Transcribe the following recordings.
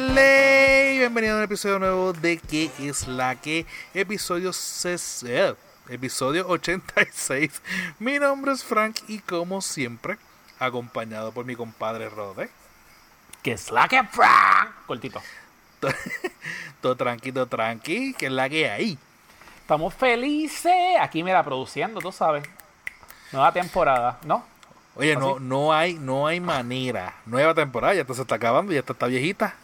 Hello, bienvenido a un episodio nuevo de ¿Qué es la que? Episodio, ses- eh, episodio 86. Mi nombre es Frank y como siempre, acompañado por mi compadre Rode. Que es la que Frank. Cortito. Todo tranqui, todo tranqui, que es la que hay. Estamos felices. Aquí, mira, produciendo, tú sabes. Nueva temporada, ¿no? Oye, ¿Ah, no, no hay, no hay manera. Nueva temporada, ya esta se está acabando, ya esta está viejita.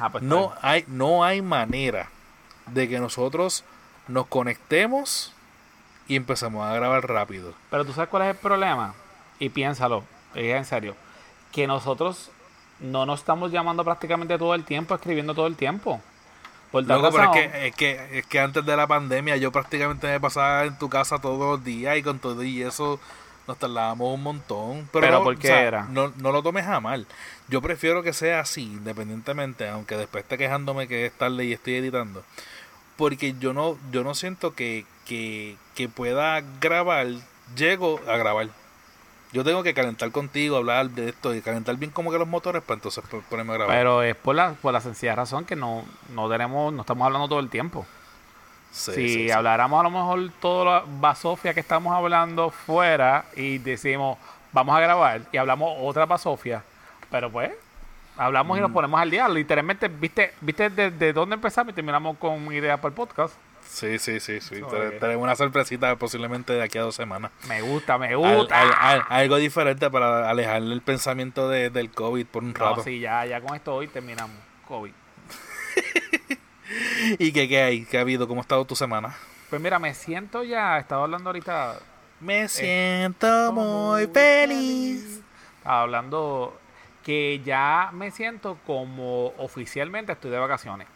Ah, pues No está hay, no hay manera de que nosotros nos conectemos y empecemos a grabar rápido. Pero tú sabes cuál es el problema. Y piénsalo, en serio. Que nosotros no nos estamos llamando prácticamente todo el tiempo, escribiendo todo el tiempo. Por tal Loco, pero es que, es, que, es que antes de la pandemia yo prácticamente me pasaba en tu casa todos los días y con todo y eso nos tardábamos un montón. Pero, ¿Pero no, por o qué sea, era? No, no lo tomes a mal. Yo prefiero que sea así, independientemente, aunque después esté quejándome que es tarde y estoy editando. Porque yo no, yo no siento que, que, que pueda grabar, llego a grabar. Yo tengo que calentar contigo, hablar de esto y calentar bien como que los motores para entonces po- ponerme a grabar. Pero es por la, por la sencilla razón que no, no tenemos, no estamos hablando todo el tiempo. Sí, si sí, sí. habláramos a lo mejor toda la basofia que estamos hablando fuera y decimos vamos a grabar y hablamos otra basofia, pero pues hablamos y nos ponemos al día. Literalmente, ¿viste, viste desde dónde empezamos y terminamos con ideas para el podcast? Sí, sí, sí, sí. Tenemos una sorpresita posiblemente de aquí a dos semanas. Me gusta, me Al- gusta. al- al- algo diferente para alejarle el pensamiento de- del COVID por un No, rato. sí, ya, ya con esto hoy terminamos. COVID. ¿Y qué, qué hay? ¿Qué ha habido? ¿Cómo ha estado tu semana? Pues mira, me siento ya, estaba hablando ahorita, Me siento muy feliz. estaba hablando que ya me siento como oficialmente estoy de vacaciones.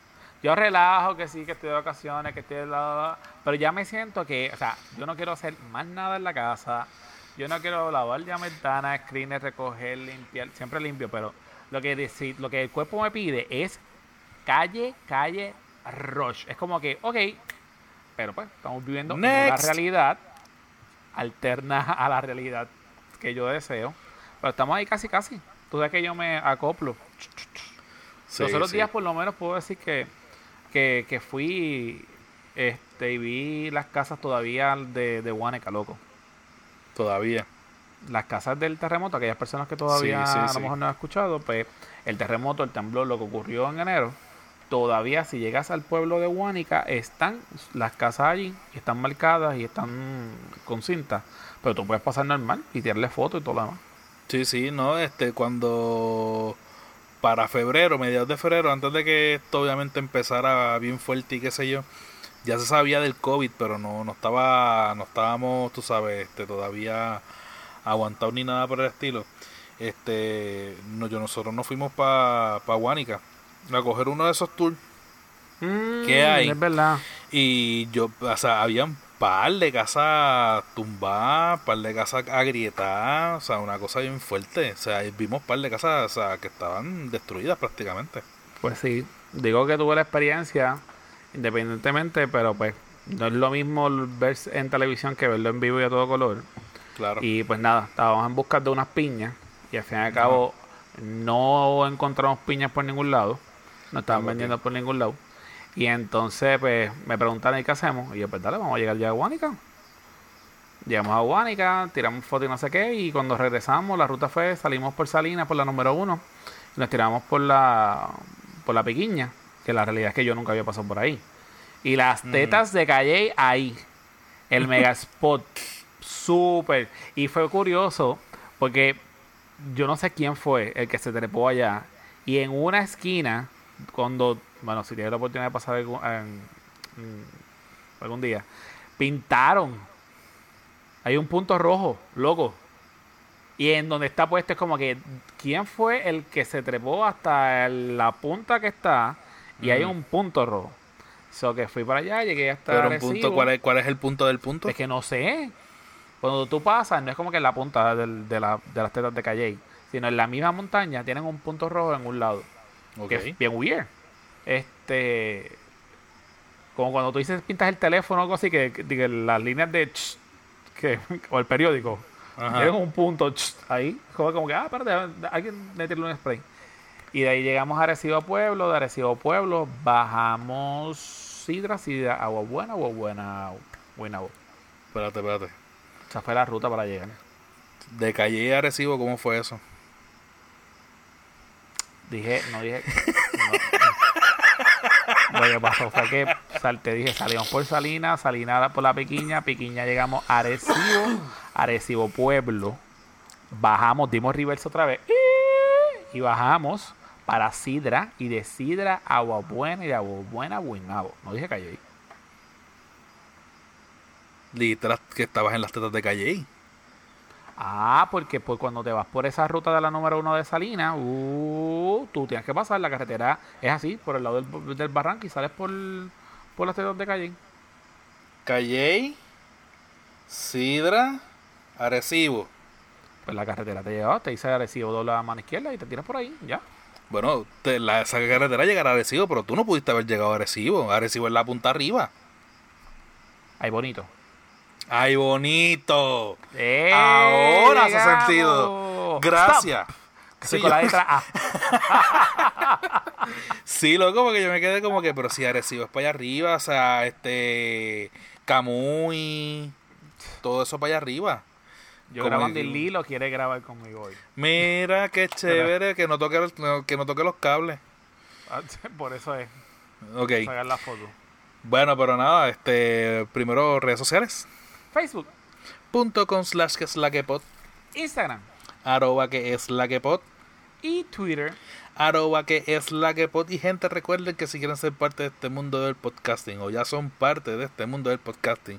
Yo relajo que sí, que estoy de vacaciones, que estoy de la, la, pero ya me siento que, o sea, yo no quiero hacer más nada en la casa. Yo no quiero lavar ya ventanas, screens, recoger, limpiar, siempre limpio, pero lo que lo que el cuerpo me pide es calle, calle, rush. Es como que, ok, pero pues estamos viviendo en una Next. realidad alterna a la realidad que yo deseo. Pero estamos ahí casi, casi. Tú sabes que yo me acoplo. Sí, Los otros sí. días por lo menos puedo decir que, que, que fui este, y vi las casas todavía de, de loco. Todavía. Las casas del terremoto, aquellas personas que todavía Sí, a lo mejor no han escuchado, pues el terremoto, el temblor, lo que ocurrió en enero, todavía si llegas al pueblo de Huánica, están las casas allí, están marcadas y están con cinta, pero tú puedes pasar normal y tirarle fotos y todo lo demás. Sí, sí, no, este, cuando para febrero, mediados de febrero, antes de que esto obviamente empezara bien fuerte y qué sé yo, ya se sabía del COVID, pero no, no estaba, no estábamos, tú sabes, este, todavía aguantados ni nada por el estilo. Este, no, yo nosotros nos fuimos para pa Guánica a coger uno de esos tours ¿Qué hay? Mm, Es verdad. y yo, o sea, había un par de casas tumbadas, par de casas agrietadas, o sea, una cosa bien fuerte. O sea, vimos par de casas, o sea, que estaban destruidas prácticamente. Pues sí, digo que tuve la experiencia independientemente, pero pues no es lo mismo ver en televisión que verlo en vivo y a todo color. Claro. Y pues nada, estábamos en busca de unas piñas y al fin y al cabo no encontramos piñas por ningún lado, no estaban Ah, vendiendo por ningún lado. Y entonces pues me preguntaron ¿y qué hacemos? Y yo pues dale, vamos a llegar ya a Guánica. Llegamos a Guánica, tiramos fotos y no sé qué, y cuando regresamos la ruta fue, salimos por Salinas, por la número uno, y nos tiramos por la, por la Piquiña, que la realidad es que yo nunca había pasado por ahí. Y las tetas de Calle ahí, el mega spot, súper. Y fue curioso, porque yo no sé quién fue el que se trepó allá, y en una esquina, cuando, bueno, si tienes la oportunidad de pasar algún, en- en- algún día, pintaron. Hay un punto rojo, loco. Y en donde está puesto es como que, ¿quién fue el que se trepó hasta el- la punta que está? Y hay un punto rojo. So que fui para allá, llegué hasta Pero un punto, ¿cuál es, ¿cuál es el punto del punto? Es que no sé. Cuando tú pasas, no es como que en la punta del- de, la- de las tetas de Calle, sino en la misma montaña tienen un punto rojo en un lado. Que es bien weird. Este. Como cuando tú dices pintas el teléfono o algo así, que, que- que las líneas de. ch- que, o el periódico. Tienen un punto ch- ahí. Como, como que, ah, espérate, alguien le tiró un spray. Y de ahí llegamos a Arecibo Pueblo, de Arecibo Pueblo bajamos Sidra, Sidra, Agua Buena, Agua Buena, Buena. Espérate, espérate. Esa fue la ruta para llegar. De Calle a Arecibo, ¿cómo fue eso? Dije, no dije. No. Lo que pasó fue que te dije, salimos por Salinas, Salinas por la Piquiña, Piquiña llegamos a Arecibo, Arecibo Pueblo, bajamos, dimos reverse otra vez y bajamos para Sidra y de Sidra a Agua Buena y de Agua Buena a Buenabo. No dije Calle. Literal, que estabas en las tetas de Calle. Ah, porque pues cuando te vas por esa ruta de la número uno de Salinas, uh, tú tienes que pasar, la carretera es así, por el lado del, del barranco y sales por, por las tetas de Calle. Calle, Sidra, Arecibo. Pues la carretera te lleva, te dice Arecibo, dobla a mano izquierda y te tiras por ahí, ya. Bueno, te- la, esa carretera llegará a Arecibo, pero tú no pudiste haber llegado a Arecibo. Arecibo es la punta arriba. Ahí bonito. ¡Ay, bonito! ¡Eh! Ahora hace llegamos! sentido. Gracias. Sí, con la letra A. sí, loco, porque yo me quedé como que, pero si Arecibo es para allá arriba, o sea, este. Camuy, todo eso para allá arriba. Yo grabando el- Lilo quiere grabar conmigo hoy. Mira, qué chévere, que no toque, el- que no toque los cables. Ah, Por eso es, Ok. sacar la foto. Bueno, pero nada, este. Primero, redes sociales. Facebook, Punto slash que es la que pod. Instagram Arroba que es la que pod. y Twitter. arroba que es la que pod y gente recuerden que si quieren ser parte de este mundo del podcasting o ya son parte de este mundo del podcasting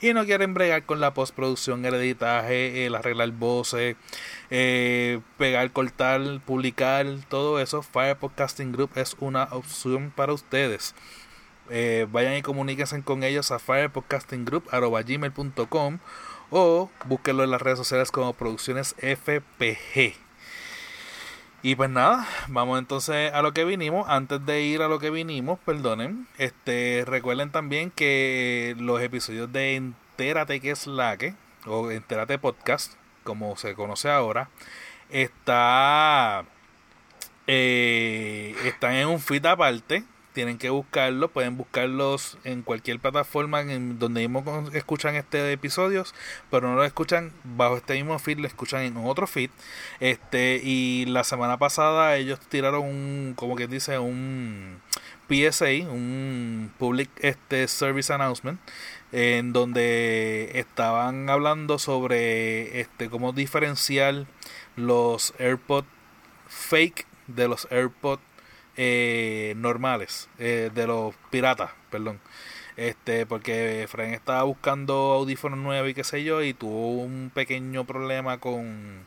y no quieren bregar con la postproducción, el editaje, el arreglar voces, eh, pegar, cortar, publicar, todo eso, Fire Podcasting Group es una opción para ustedes. Eh, vayan y comuníquense con ellos a firepodcastinggroup.gmail.com o búsquenlo en las redes sociales como Producciones FPG. Y pues nada, vamos entonces a lo que vinimos. Antes de ir a lo que vinimos, perdonen, este recuerden también que los episodios de Entérate que es la que, o Entérate Podcast, como se conoce ahora, está eh, están en un feed aparte. Tienen que buscarlo, pueden buscarlos en cualquier plataforma en donde mismo escuchan este episodios, pero no lo escuchan bajo este mismo feed, lo escuchan en otro feed. Este, y la semana pasada ellos tiraron un, como que dice, un PSA, un Public este, Service Announcement, en donde estaban hablando sobre este cómo diferenciar los AirPods fake de los AirPods eh, normales, eh, de los piratas, perdón. Este, porque Frank estaba buscando audífonos nuevos y qué sé yo, y tuvo un pequeño problema con.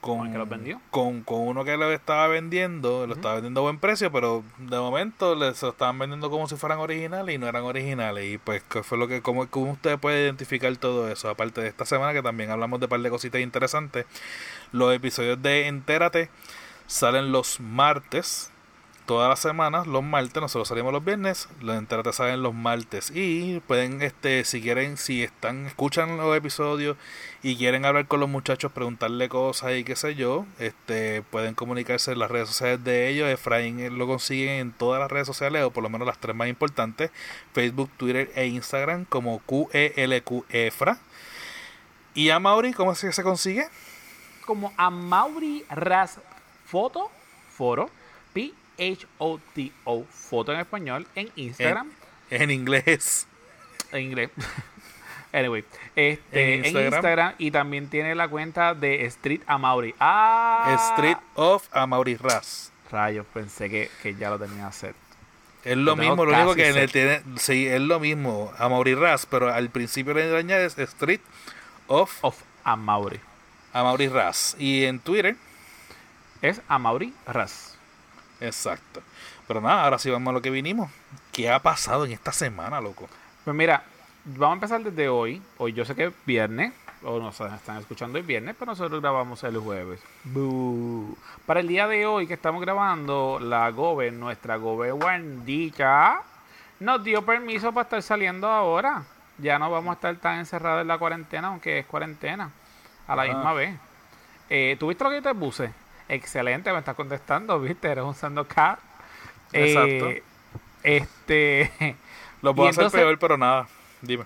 ¿Con el que los vendió? Con, con uno que lo estaba vendiendo, lo estaba vendiendo a buen precio, pero de momento les lo estaban vendiendo como si fueran originales y no eran originales. Y pues, ¿qué fue lo que, cómo, cómo usted puede identificar todo eso? Aparte de esta semana, que también hablamos de un par de cositas interesantes, los episodios de Entérate salen los martes todas las semanas, los martes, nosotros salimos los viernes, los Entérate salen los martes y pueden, este, si quieren, si están, escuchan los episodios y quieren hablar con los muchachos, preguntarle cosas y qué sé yo, este, pueden comunicarse en las redes sociales de ellos, Efraín eh, lo consiguen en todas las redes sociales o por lo menos las tres más importantes, Facebook, Twitter e Instagram como QELQ Efra. Y a Mauri, ¿cómo es que se consigue? Como a Mauri Ras Foto, Foro, P-H-O-T-O, Foto en español, en Instagram, En inglés. en inglés. Anyway, este, En en Instagram. Y también tiene la cuenta de Street Amauri. Ah, Street of Amaury Ras. Rayos, pensé que, que ya lo tenía hacer. Es lo mismo, lo único que en el set. tiene, sí, es lo mismo, Amaury Ras, pero al principio le añades Street of Of Amauri. Amaury Ras. Y en Twitter, Es Amauri Ras. exacto. Pero nada, ahora sí vamos a lo que vinimos. ¿Qué ha pasado en esta semana, loco? Pues mira, vamos a empezar desde hoy. Hoy yo sé que es viernes, o nos están escuchando el viernes, pero nosotros grabamos el jueves. Boo. Para el día de hoy que estamos grabando, la Gobe, nuestra Gobe Wandita, nos dio permiso para estar saliendo ahora. Ya no vamos a estar tan encerrados en la cuarentena, aunque es cuarentena, a la misma vez. Eh, ¿Tuviste lo que yo te puse? Excelente, me estás contestando, viste, eres un sando cat. Exacto. Eh, este. Lo puedo y hacer entonces- peor, pero nada. Dime.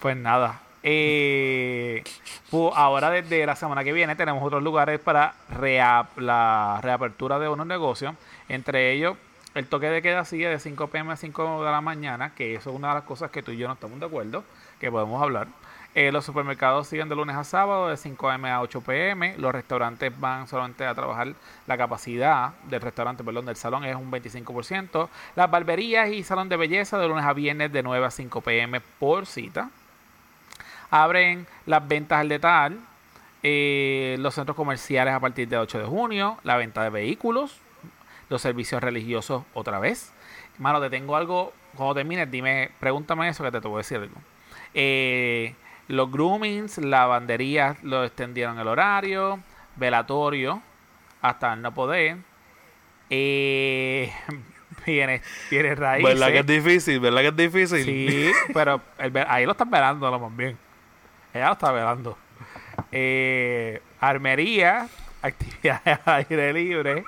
Pues nada. Eh, pu- ahora desde la semana que viene tenemos otros lugares para rea- la reapertura de unos negocios. Entre ellos, el toque de queda sigue de 5 pm a 5 de la mañana, que eso es una de las cosas que tú y yo no estamos de acuerdo, que podemos hablar. Eh, los supermercados siguen de lunes a sábado de 5 am a 8 pm. Los restaurantes van solamente a trabajar la capacidad del restaurante, perdón, del salón es un 25%. Las barberías y salón de belleza de lunes a viernes de 9 a 5 pm por cita. Abren las ventas al detalle. eh, los centros comerciales a partir del 8 de junio. La venta de vehículos. Los servicios religiosos otra vez. Mano, te tengo algo. Cuando termines, dime, pregúntame eso que te, te voy a decir algo. Eh, los groomings, lavanderías lo extendieron el horario. Velatorio hasta el no poder. Eh, viene, viene raíces. ¿Verdad que es difícil? ¿Verdad que es difícil? Sí, pero el ahí lo están velando lo más bien. Ella lo está velando. Eh, armería, actividades al aire libre,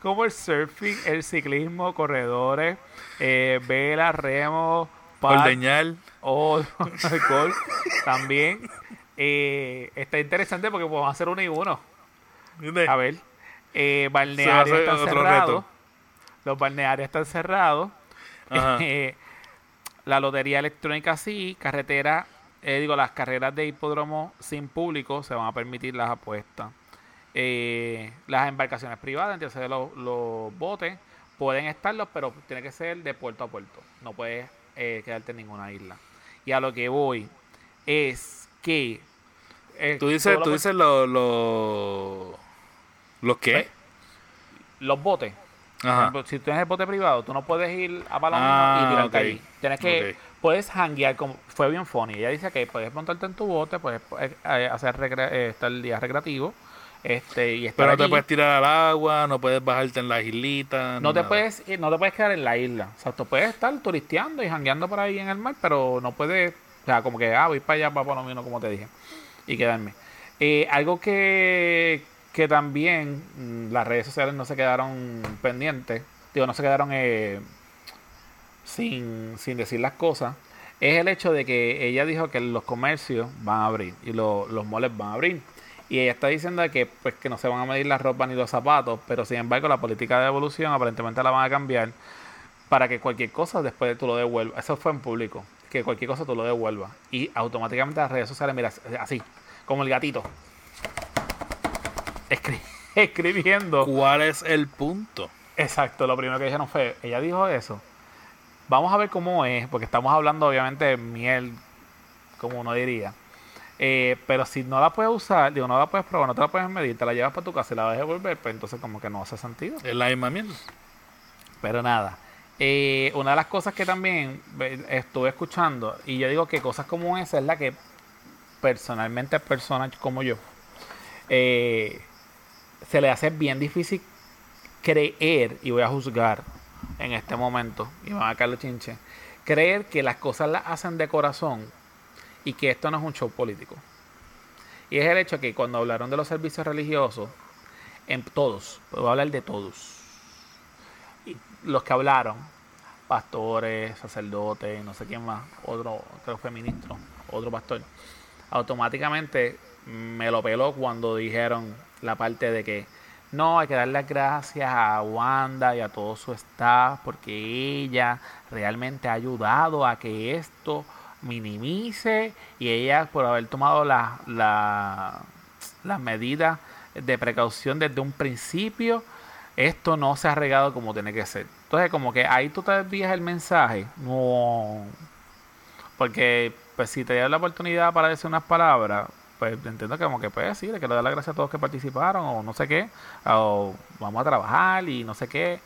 como el surfing, el ciclismo, corredores, eh, vela, remo, Ordeñar. o el golf también. Eh, está interesante porque podemos hacer uno y uno. A ver, eh, balnearios están cerrados. Los balnearios están cerrados. Eh, la lotería electrónica sí, carretera, eh, digo, las carreras de hipódromo sin público se van a permitir las apuestas. Las embarcaciones privadas, entonces los, los botes pueden estarlos, pero tiene que ser de puerto a puerto. No puedes eh, quedarte en ninguna isla. Y a lo que voy es que eh, Tú dices, tú lo- dices lo, lo, ¿Los qué? Pues, los botes. Ajá. si tú tienes el bote privado, tú no puedes ir a Palomino Ah, y tirarte ok. allí. Tienes que, puedes hanguear, como fue bien funny. Ella dice que puedes montarte en tu bote, puedes eh, hacer recre- eh, estar el día recreativo, este, y estar Pero no te allí. puedes tirar al agua, no puedes bajarte en las islitas. no te nada. puedes, ir- no te puedes quedar en la isla. O sea, tú puedes estar turisteando y hangueando por ahí en el mar, pero no puedes, o sea, como que, ah, voy para allá, para Palomino, como te dije, y quedarme. Eh, algo que, que también mm, las redes sociales no se quedaron pendientes, digo, no se quedaron eh, sin, sin decir las cosas, es el hecho de que ella dijo que los comercios van a abrir y lo- los moles van a abrir. Y ella está diciendo que pues que no se van a medir la ropa ni los zapatos, pero sin embargo la política de devolución aparentemente la van a cambiar para que cualquier cosa después tú lo devuelvas. Eso fue en público, que cualquier cosa tú lo devuelvas. Y automáticamente las redes sociales, mira, así, como el gatito. Escri- escribiendo. ¿Cuál es el punto? Exacto, lo primero que dijeron fue, ella dijo eso. Vamos a ver cómo es, porque estamos hablando obviamente de miel, como uno diría. Eh, pero si no la puedes usar, digo, no la puedes probar, no te la puedes medir, te la llevas para tu casa y la vas a devolver, pues entonces como que no hace sentido. Es la misma mierda. Pero nada. Eh, una de las cosas que también ve- estuve escuchando, y yo digo que cosas como esa es la que personalmente a personas como yo, eh, se le hace bien difícil creer, y voy a juzgar en este momento, y van a chinches, creer que las cosas las hacen de corazón y que esto no es un show político. Y es el hecho que cuando hablaron de los servicios religiosos, en todos, a hablar de todos, y los que hablaron, pastores, sacerdotes, no sé quién más, otro, creo que ministro, otro pastor, automáticamente me lo peló cuando dijeron la parte de que no, hay que dar las gracias a Wanda y a todo su staff porque ella realmente ha ayudado a que esto minimice y ella por haber tomado la- la- las medidas de precaución desde un principio, esto no se ha regado como tiene que ser. Entonces, como que ahí tú te desvías el mensaje. No. Porque, pues, si te das la oportunidad para decir unas palabras, pues entiendo que como que puedes decir, que le das las gracias a todos que participaron, o no sé qué, o vamos a trabajar y no sé qué.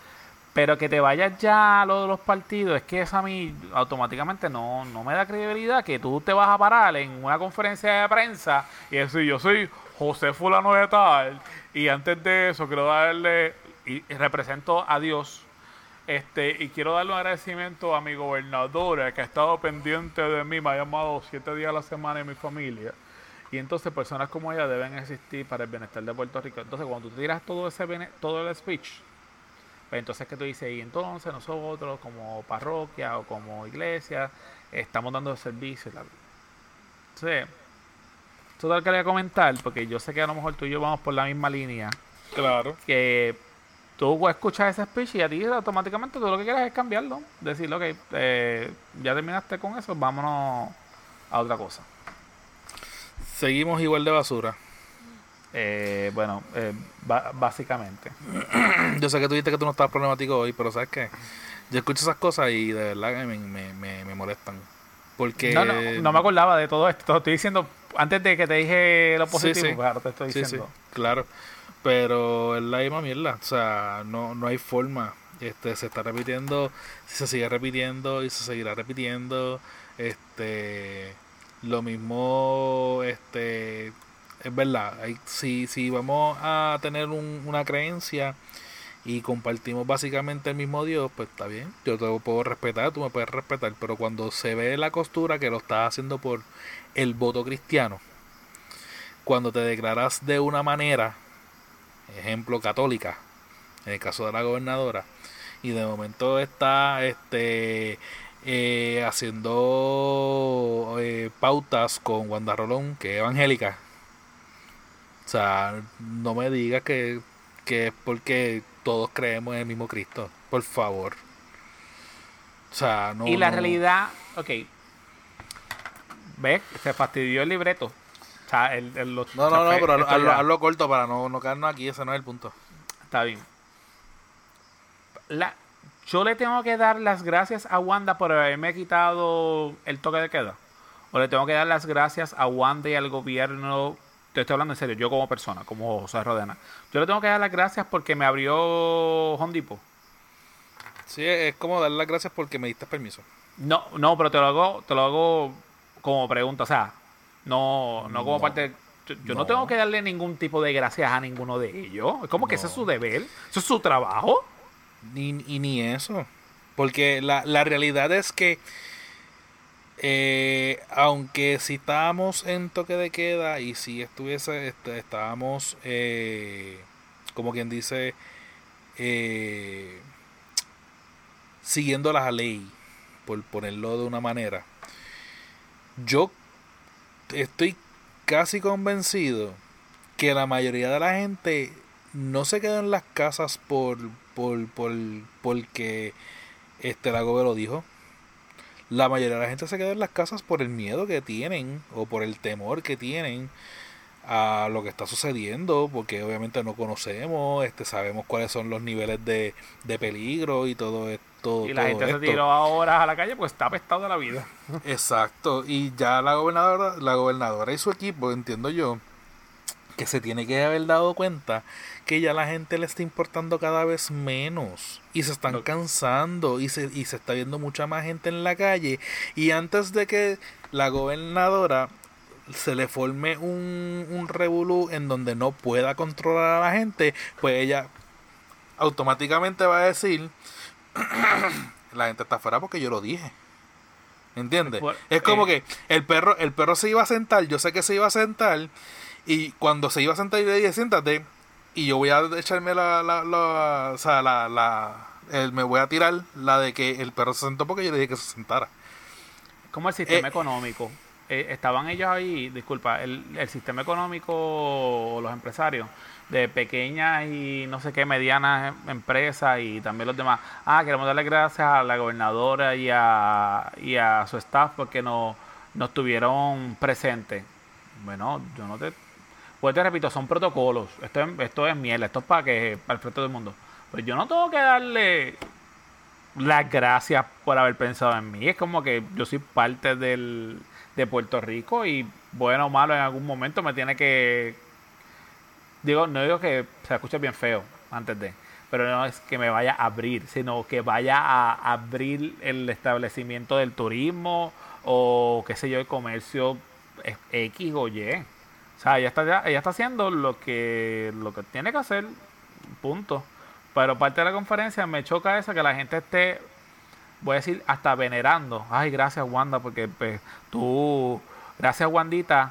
Pero que te vayas ya a lo de los partidos, es que eso a mí automáticamente no, no me da credibilidad que tú te vas a parar en una conferencia de prensa y decir, yo soy José Fulano de Tal, y antes de eso quiero darle, y, represento a Dios, este, y quiero darle un agradecimiento a mi gobernadora que ha estado pendiente de mí, me ha llamado siete días a la semana y mi familia. Y entonces personas como ella deben existir para el bienestar de Puerto Rico. Entonces cuando tú tiras todo ese todo el speech, pues entonces que tú dices, y entonces nosotros como parroquia o como iglesia estamos dando servicio. Entonces, esto lo quería comentar porque yo sé que a lo mejor tú y yo vamos por la misma línea. Claro. Que tú escuchas ese speech y a ti automáticamente tú lo que quieres es cambiarlo. Decir, ok, eh, ya terminaste con eso, vámonos a otra cosa. Seguimos igual de basura. Eh, bueno, eh, básicamente. Yo sé que tú dijiste que tú no estabas problemático hoy, pero ¿sabes qué? Yo escucho esas cosas y de verdad que me, me, me, molestan. Porque... No, no, no me acordaba de todo esto. Te estoy diciendo, antes de que te dije lo positivo, claro, te estoy diciendo. claro. Pero es la misma mierda. O sea, no, no hay forma. Este, se está repitiendo, se sigue repitiendo y se seguirá repitiendo. Este, lo mismo, este, es verdad. Si, si vamos a tener una creencia y compartimos básicamente el mismo Dios, pues está bien. Yo te puedo respetar, tú me puedes respetar. Pero cuando se ve la costura que lo estás haciendo por el voto cristiano, cuando te declaras de una manera ejemplo católica, en el caso de la gobernadora, y de momento está este eh, haciendo eh, pautas con Wanda Rolón, que es evangélica. O sea, no me digas que, que es porque todos creemos en el mismo Cristo, por favor. O sea, no. Y la realidad, ok. ¿Ves? Se fastidió el libreto no, no, no, pero hazlo, corto para no, no quedarnos aquí, ese no es el punto. Está bien. La, yo le tengo que dar las gracias a Wanda por haberme quitado el toque de queda. O le tengo que dar las gracias a Wanda y al gobierno. Te estoy hablando en serio, yo como persona, como José Rodena. Yo le tengo que dar las gracias porque me abrió Hondipo. Sí, es como dar las gracias porque me diste permiso. No, no, pero te lo hago, te lo hago como pregunta. O sea, no, no como parte. Yo, no. tengo que darle ningún tipo de gracias a ninguno de ellos. Es como que ese es su deber, eso es su trabajo. Ni, y ni eso. Porque la, la realidad es que, eh, aunque si estábamos en toque de queda y si estuviese, estábamos, eh, como quien dice, eh, siguiendo la ley, por ponerlo de una manera, yo estoy casi convencido que la mayoría de la gente no se queda en las casas por, por, por porque este la lo dijo. La mayoría de la gente se queda en las casas por el miedo que tienen o por el temor que tienen a lo que está sucediendo, porque obviamente no conocemos, este sabemos cuáles son los niveles de, de peligro y todo esto y la gente se tiró ahora a la calle pues está apestado de la vida. Exacto. Y ya la gobernadora, la gobernadora y su equipo, entiendo yo, que se tiene que haber dado cuenta que ya la gente le está importando cada vez menos y se están cansando y se, y se está viendo mucha más gente en la calle y antes de que la gobernadora se le forme un, un revolú en donde no pueda controlar a la gente, pues ella automáticamente va a decir la gente está afuera porque yo lo dije. ¿Entiendes? es como eh, que el perro, el perro se iba a sentar, yo sé que se iba a sentar, y cuando se iba a sentar, yo le dije, siéntate, y yo voy a echarme la, la, la o sea, la, la me voy a tirar la de que el perro se sentó porque yo le dije que se sentara. Como el sistema eh, económico. Eh, estaban ellos ahí, disculpa, el, el sistema económico, los empresarios, de pequeñas y no sé qué medianas empresas y también los demás. Ah, queremos darle gracias a la gobernadora y a, y a su staff porque nos, nos tuvieron presentes. Bueno, yo no te... Pues te repito, son protocolos. Esto es, esto es miel, esto es para que para el resto del mundo. Pues yo no tengo que darle las gracias por haber pensado en mí. Es como que yo soy parte del, de Puerto Rico y bueno o malo en algún momento me tiene que Digo, no digo que se escuche bien feo antes de, pero no es que me vaya a abrir, sino que vaya a abrir el establecimiento del turismo o qué sé yo, el comercio X o Y. O sea, ella está, ella está haciendo lo que, lo que tiene que hacer, punto. Pero parte de la conferencia me choca eso, que la gente esté, voy a decir, hasta venerando. Ay, gracias Wanda, porque pues, tú, gracias Wandita,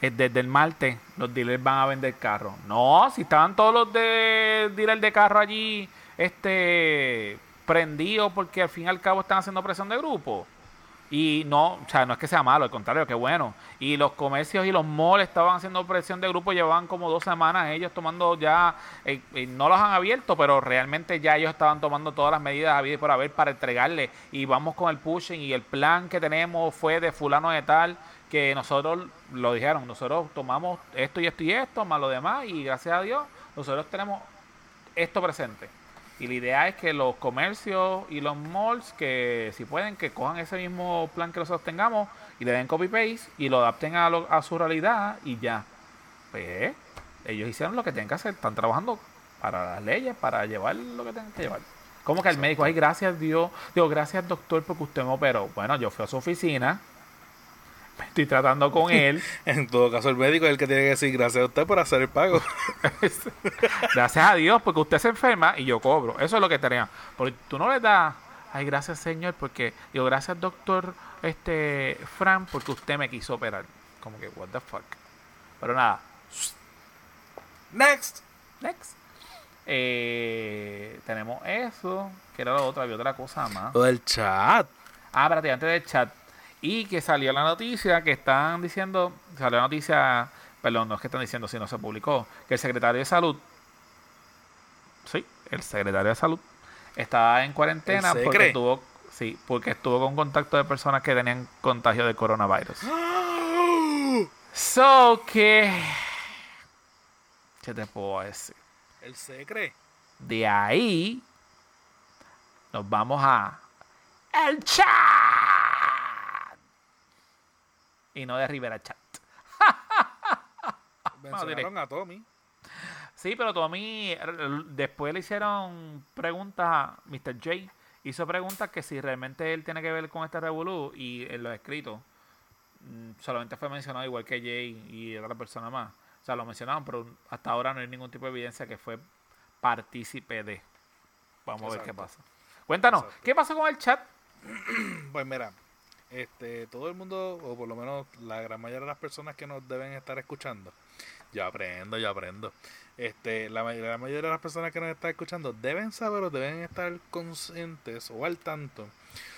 eh, desde el martes los dealers van a vender carros. No, si estaban todos los de dealers de carro allí este prendidos porque al fin y al cabo están haciendo presión de grupo. Y no, o sea, no es que sea malo, al contrario, que bueno. Y los comercios y los malls estaban haciendo presión de grupo, llevaban como dos semanas ellos tomando ya, eh, eh, no los han abierto, pero realmente ya ellos estaban tomando todas las medidas habidas por haber para entregarle. Y vamos con el pushing y el plan que tenemos fue de fulano de tal, que nosotros lo dijeron, nosotros tomamos esto y esto y esto, más lo demás, y gracias a Dios, nosotros tenemos esto presente. Y la idea es que los comercios y los malls, que si pueden, que cojan ese mismo plan que nosotros tengamos y le den copy-paste y lo adapten a, a su realidad y ya. Pues ellos hicieron lo que tienen que hacer. Están trabajando para las leyes, para llevar lo que tienen que llevar. Como que el médico, ay, gracias Dios, digo, gracias doctor porque usted me operó. Bueno, yo fui a su oficina, estoy tratando con él. en todo caso, el médico es el que tiene que decir gracias a usted por hacer el pago. gracias a Dios, porque usted se enferma y yo cobro. Eso es lo que tenía. Porque tú no le das, ay, gracias Señor, porque, digo, gracias doctor este Fran, porque usted me quiso operar. Como que, what the fuck. Pero nada. Next. Next. Eh, tenemos eso. Que era lo otro, había otra cosa más. Lo del chat. Ah, espérate, antes del chat y que salió la noticia que están diciendo, salió la noticia, perdón, no es que están diciendo, si no se publicó, que el secretario de salud, sí, el secretario de salud, estaba en cuarentena porque estuvo, sí, porque estuvo con contacto de personas que tenían contagio de coronavirus. so que, ¿qué te puedo decir? El secre. De ahí nos vamos a el chat y no de Rivera Chat. Mencionaron a Tommy. Sí, pero Tommy, después le hicieron preguntas a Mr. J. Hizo preguntas que si realmente él tiene que ver con este revolú y en los escritos mm, solamente fue mencionado igual que Jay y otra persona más. O sea, lo mencionaron, pero hasta ahora no hay ningún tipo de evidencia que fue partícipe de. Vamos a ver qué pasa. Cuéntanos, ¿qué pasó con el chat? pues mira, este, todo el mundo, o por lo menos la gran mayoría de las personas que nos deben estar escuchando, yo aprendo, yo aprendo. Este, la, la mayoría de las personas que nos están escuchando deben saber o deben estar conscientes o al tanto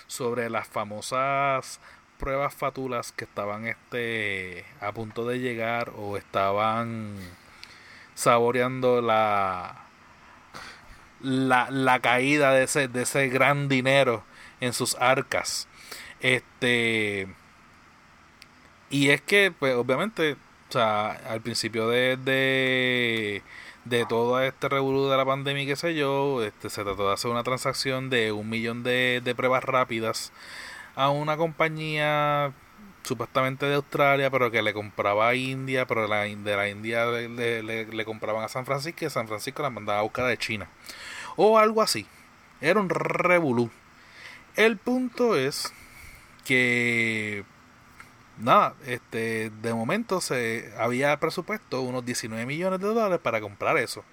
sobre las famosas pruebas fatulas que estaban este a punto de llegar o estaban saboreando la la, la caída de ese, de ese gran dinero en sus arcas este. Y es que, pues, obviamente, o sea, al principio de, de, de todo este revolú de la pandemia qué sé yo, este, se trató de hacer una transacción de un millón de, de pruebas rápidas a una compañía supuestamente de Australia, pero que le compraba a India, pero de la, India le, le, compraban a San Francisco y San Francisco la mandaba a buscar de China. O algo así. Era un revolú. El punto es que nada, este, de momento se había presupuesto unos 19 millones de dólares para comprar eso.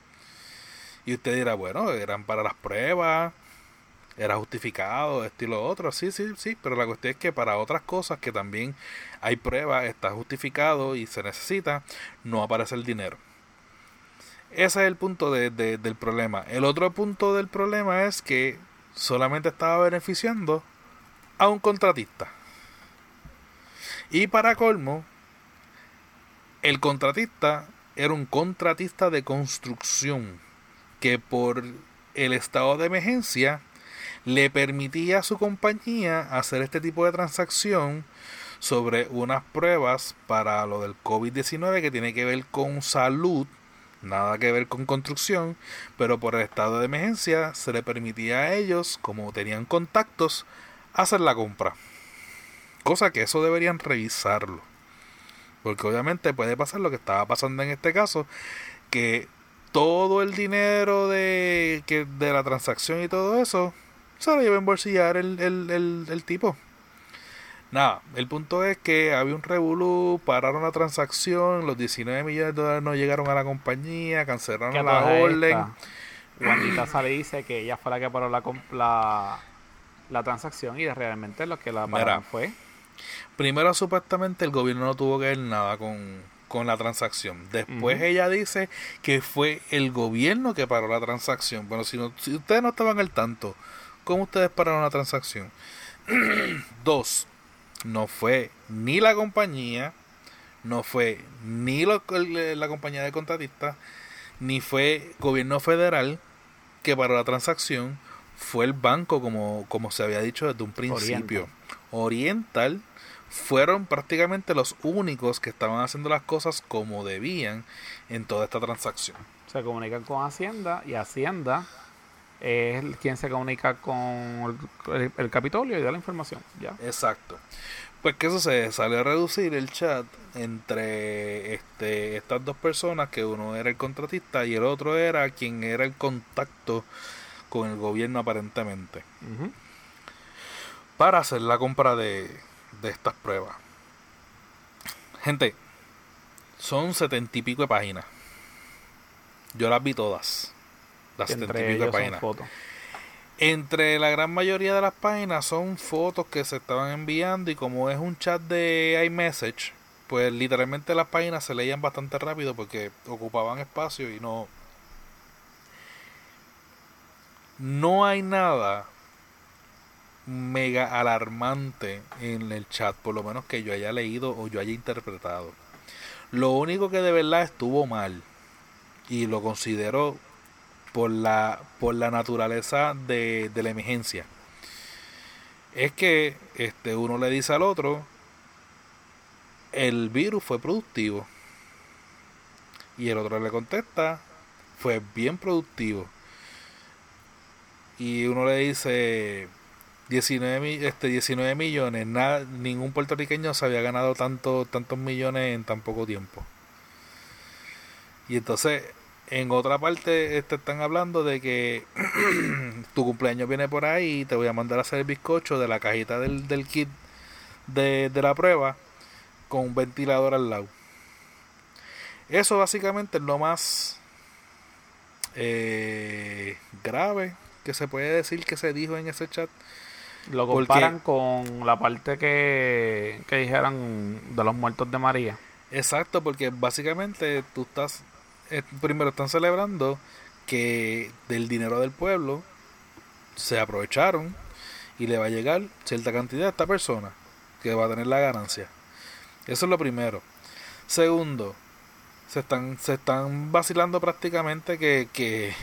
Y usted dirá, bueno, eran para las pruebas, era justificado, esto y lo otro, sí, sí, sí, pero la cuestión es que para otras cosas que también hay pruebas, está justificado y se necesita, no aparece el dinero. Ese es el punto de, del problema. El otro punto del problema es que solamente estaba beneficiando a un contratista. Y para colmo, el contratista era un contratista de construcción que por el estado de emergencia le permitía a su compañía hacer este tipo de transacción sobre unas pruebas para lo del COVID-19 que tiene que ver con salud, nada que ver con construcción, pero por el estado de emergencia se le permitía a ellos, como tenían contactos, hacer la compra. Cosa que eso deberían revisarlo. Porque obviamente puede pasar lo que estaba pasando en este caso, que todo el dinero de, que, de la transacción y todo eso se lo lleva a embolsillar el, el, el, tipo. Nada, el punto es que había un revolú, pararon la transacción, los 19 millones de dólares no llegaron a la compañía, cancelaron la orden. Juanita sale dice que ella fue la que paró la, la, la transacción y realmente lo que la pararon fue Primero, supuestamente, el gobierno no tuvo que ver nada con, con la transacción. Después ella dice que fue el gobierno que paró la transacción. Bueno, si, no, si ustedes no estaban al tanto, ¿cómo ustedes pararon la transacción? Dos, no fue ni la compañía, no fue ni la compañía de contratistas, ni fue gobierno federal que paró la transacción, fue el banco, como, como se había dicho desde un principio. Oriental fueron prácticamente los únicos que estaban haciendo las cosas como debían en toda esta transacción. Se comunican con Hacienda y Hacienda es quien se comunica con el, Capitolio y da la información. ¿ya? Exacto. Pues que eso se sale a reducir el chat entre este, estas dos personas, que uno era el contratista y el otro era quien era el contacto con el gobierno aparentemente. Para hacer la compra de, de estas pruebas. Gente, son setenta y pico de páginas. Yo las vi todas. Las setenta y pico de páginas. Entre la gran mayoría de las páginas son fotos que se estaban enviando y como es un chat de iMessage, pues literalmente las páginas se leían bastante rápido porque ocupaban espacio y no... No hay nada mega alarmante en el chat, por lo menos que yo haya leído o yo haya interpretado. Lo único que de verdad estuvo mal y lo considero por la, por la naturaleza de, de la emergencia es que este, uno le dice al otro el virus fue productivo y el otro le contesta fue bien productivo y uno le dice 19, este, 19 millones, nada, ningún puertorriqueño se había ganado tanto, tantos millones en tan poco tiempo. Y entonces, en otra parte, este, están hablando de que tu cumpleaños viene por ahí y te voy a mandar a hacer el bizcocho de la cajita del, del kit de, de la prueba con un ventilador al lado. Eso básicamente es lo más eh, grave que se puede decir que se dijo en ese chat lo comparan con la parte que, que dijeran de los muertos de María. Exacto, porque básicamente tú estás, eh, primero están celebrando que del dinero del pueblo se aprovecharon y le va a llegar cierta cantidad a esta persona que va a tener la ganancia. Eso es lo primero. Segundo, se están, se están vacilando prácticamente que, que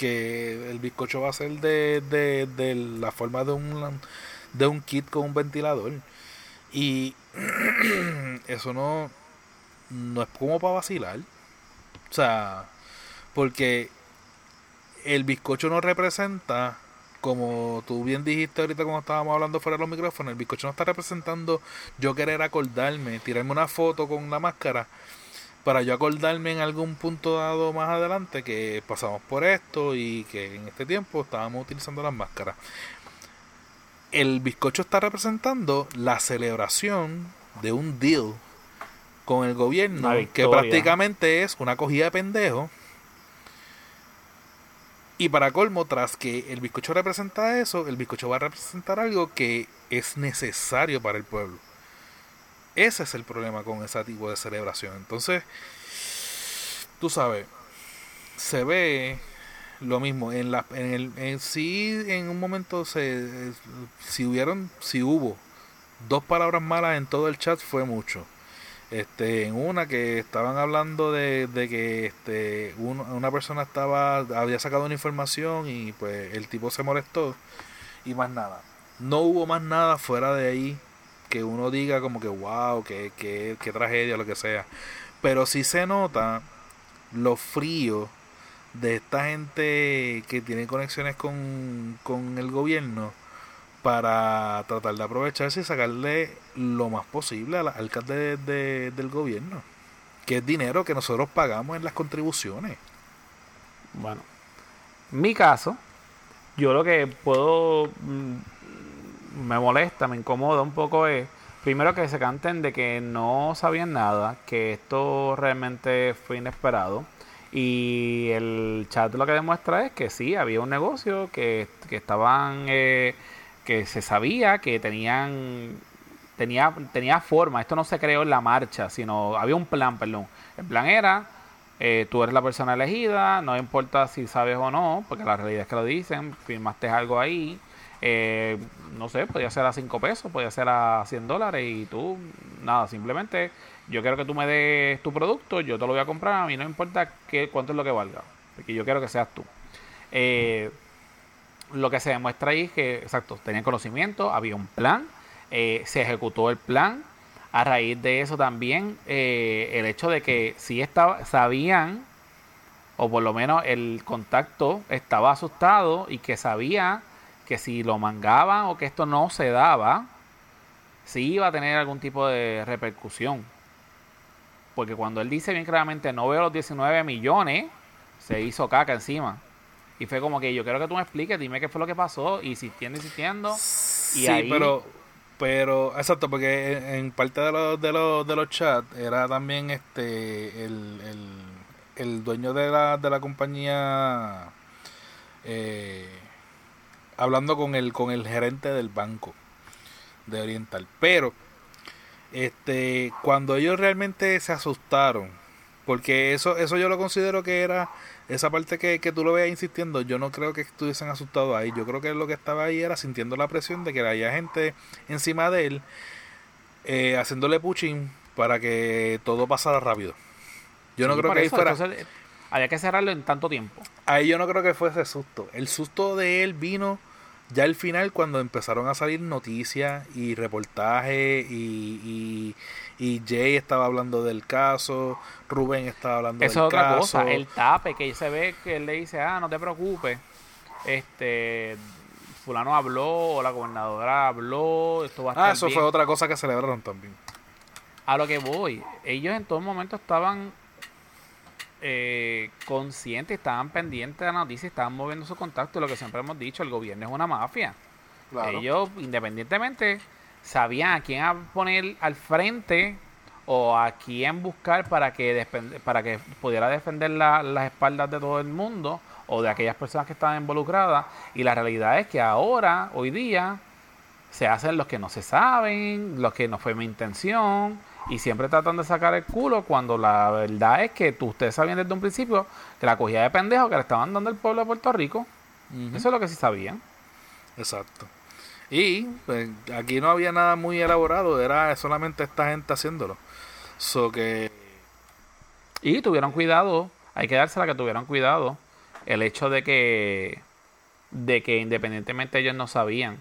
que el bizcocho va a ser de, de, de la forma de un, de un kit con un ventilador. Y eso no, no es como para vacilar. O sea, porque el bizcocho no representa, como tú bien dijiste ahorita cuando estábamos hablando fuera de los micrófonos, el bizcocho no está representando yo querer acordarme, tirarme una foto con la máscara para yo acordarme en algún punto dado más adelante que pasamos por esto y que en este tiempo estábamos utilizando las máscaras. El bizcocho está representando la celebración de un deal con el gobierno que prácticamente es una cogida de pendejo. Y para colmo, tras que el bizcocho representa eso, el bizcocho va a representar algo que es necesario para el pueblo. Ese es el problema con ese tipo de celebración. Entonces, tú sabes, se ve lo mismo. En la en el en sí en un momento se si hubieron si hubo dos palabras malas en todo el chat fue mucho. Este en una que estaban hablando de, de que este una persona estaba había sacado una información y pues el tipo se molestó y más nada. No hubo más nada fuera de ahí que uno diga como que wow, que, que, que tragedia, lo que sea. Pero sí se nota lo frío de esta gente que tiene conexiones con, con el gobierno para tratar de aprovecharse y sacarle lo más posible al alcalde de, del gobierno, que es dinero que nosotros pagamos en las contribuciones. Bueno, mi caso, yo lo que puedo mm, me molesta, me incomoda un poco es, primero que se canten de que no sabían nada, que esto realmente fue inesperado. Y el chat lo que demuestra es que sí, había un negocio, que, que estaban, eh, que se sabía, que tenían tenía, tenía forma. Esto no se creó en la marcha, sino había un plan, perdón. El plan era, eh, tú eres la persona elegida, no importa si sabes o no, porque la realidad es que lo dicen, firmaste algo ahí. Eh, no sé, podía ser a 5 pesos, podía ser a 100 dólares y tú, nada, simplemente yo quiero que tú me des tu producto, yo te lo voy a comprar, a mí no importa qué, cuánto es lo que valga, porque yo quiero que seas tú. Eh, lo que se demuestra ahí es que, exacto, tenían conocimiento, había un plan, eh, se ejecutó el plan. A raíz de eso también, eh, el hecho de que sí estaba, sabían, o por lo menos el contacto estaba asustado y que sabía que si lo mangaban o que esto no se daba, sí iba a tener algún tipo de repercusión. Porque cuando él dice bien claramente no veo los 19 millones, se hizo caca encima. Y fue como que yo quiero que tú me expliques, dime qué fue lo que pasó, y insistiendo, insistiendo. Y sí, pero, pero, exacto, porque en, parte de los, de los, de los chats era también este el, el, dueño de la, de la compañía eh, hablando con el, con el gerente del banco de Oriental. Pero, este, cuando ellos realmente se asustaron, porque eso, eso yo lo considero que era esa parte que, que tú lo veas insistiendo, yo no creo que estuviesen asustados ahí. Yo creo que lo que estaba ahí era sintiendo la presión de que haya gente encima de él, eh, haciéndole puching para que todo pasara rápido. Yo no creo que ahí fuera. había que cerrarlo en tanto tiempo. Ahí yo no creo que fuese susto. El susto de él vino ya al final cuando empezaron a salir noticias y reportajes y, y Jay estaba hablando del caso, Rubén estaba hablando Eso del es otra cosa, el tape, que se ve que él le dice, ah, no te preocupes, este, fulano habló, o la gobernadora habló, esto va a ah, estar Ah, eso fue otra cosa que celebraron también. A lo que voy, ellos en todo momento estaban eh, conscientes, estaban pendientes de la noticia, estaban moviendo su contacto, lo que siempre hemos dicho, el gobierno es una mafia. Ellos, independientemente sabían a quién poner al frente o a quién buscar para que, para que pudiera defender las espaldas de todo el mundo o de aquellas personas que estaban involucradas. Y la realidad es que ahora, hoy día, se hacen los que no se saben, los que no fue mi intención, y siempre tratan de sacar el culo cuando la verdad es que ustedes sabían desde un principio que la cogía de pendejo que le estaban dando el pueblo de Puerto Rico. Eso es lo que sí sabían. Exacto. Y pues, aquí no había nada muy elaborado, era solamente esta gente haciéndolo. So que... Y tuvieron cuidado, hay que dársela que tuvieron cuidado. El hecho de que, de que independientemente ellos no sabían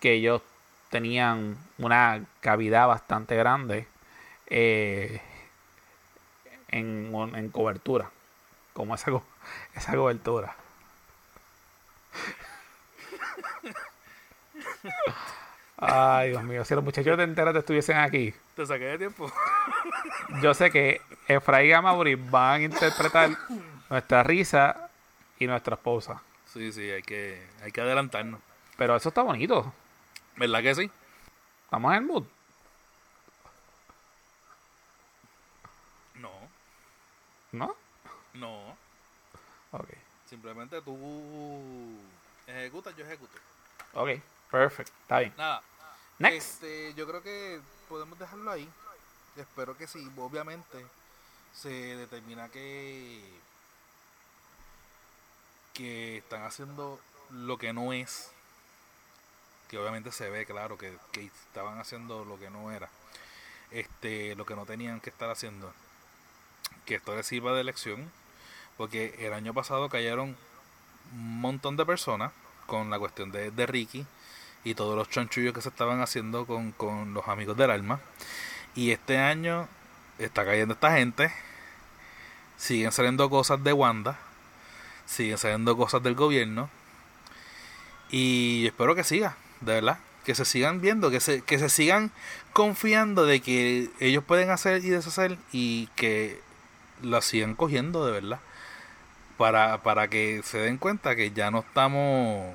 que ellos tenían una cavidad bastante grande eh, en, en cobertura, como esa, esa cobertura. Ay, Dios mío, si los muchachos de entera te estuviesen aquí. Te saqué de tiempo. Yo sé que Efraín y Amaury van a interpretar nuestra risa y nuestra esposa. Sí, sí, hay que, hay que adelantarnos. Pero eso está bonito. ¿Verdad que sí? ¿Estamos en el mood? No. ¿No? No. Ok. Simplemente tú ejecutas, yo ejecuto. Ok. Perfecto, está bien. Nada. Next. Este, yo creo que podemos dejarlo ahí. Espero que sí. Obviamente se determina que que están haciendo lo que no es. Que obviamente se ve claro que, que estaban haciendo lo que no era. Este, lo que no tenían que estar haciendo. Que esto les sirva de elección. Porque el año pasado cayeron un montón de personas con la cuestión de, de Ricky y todos los chanchullos que se estaban haciendo con, con los amigos del alma. Y este año está cayendo esta gente. Siguen saliendo cosas de Wanda. Siguen saliendo cosas del gobierno. Y espero que siga, de verdad. Que se sigan viendo, que se, que se sigan confiando de que ellos pueden hacer y deshacer y que la sigan cogiendo de verdad. Para, para que se den cuenta que ya no estamos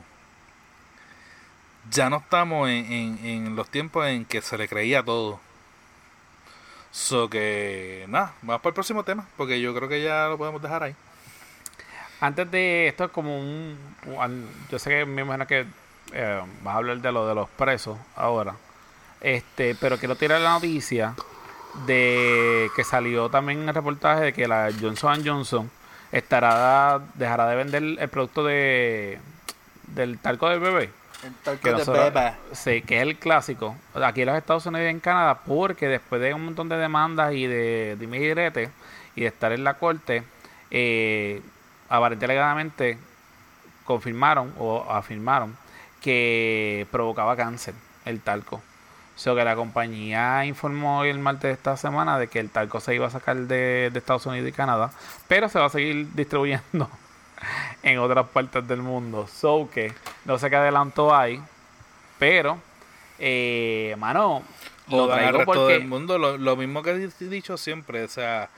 ya no estamos en, en, los tiempos en que se le creía todo. So que nada, vamos para el próximo tema, porque yo creo que ya lo podemos dejar ahí. Antes de esto es como un, yo sé que me imagino que eh, vas a hablar de lo de los presos ahora. Este, pero quiero tirar la noticia de que salió también en el reportaje de que la Johnson Johnson estará dejará de vender el producto de del talco del bebé. El talco Que de nosotros- beba. Sí, que es el clásico. Aquí en los Estados Unidos y en Canadá, porque después de un montón de demandas y de dime y y de estar en la corte, eh, aparentemente alegadamente confirmaron o afirmaron que provocaba cáncer el talco. So que la compañía informó el martes de esta semana de que el talco se iba a sacar de, de Estados Unidos y Canadá, pero se va a seguir distribuyendo en otras partes del mundo. So que no sé qué adelanto hay, pero, eh, mano, lo traigo resto porque del mundo. Lo, lo mismo que he dicho siempre. O sea,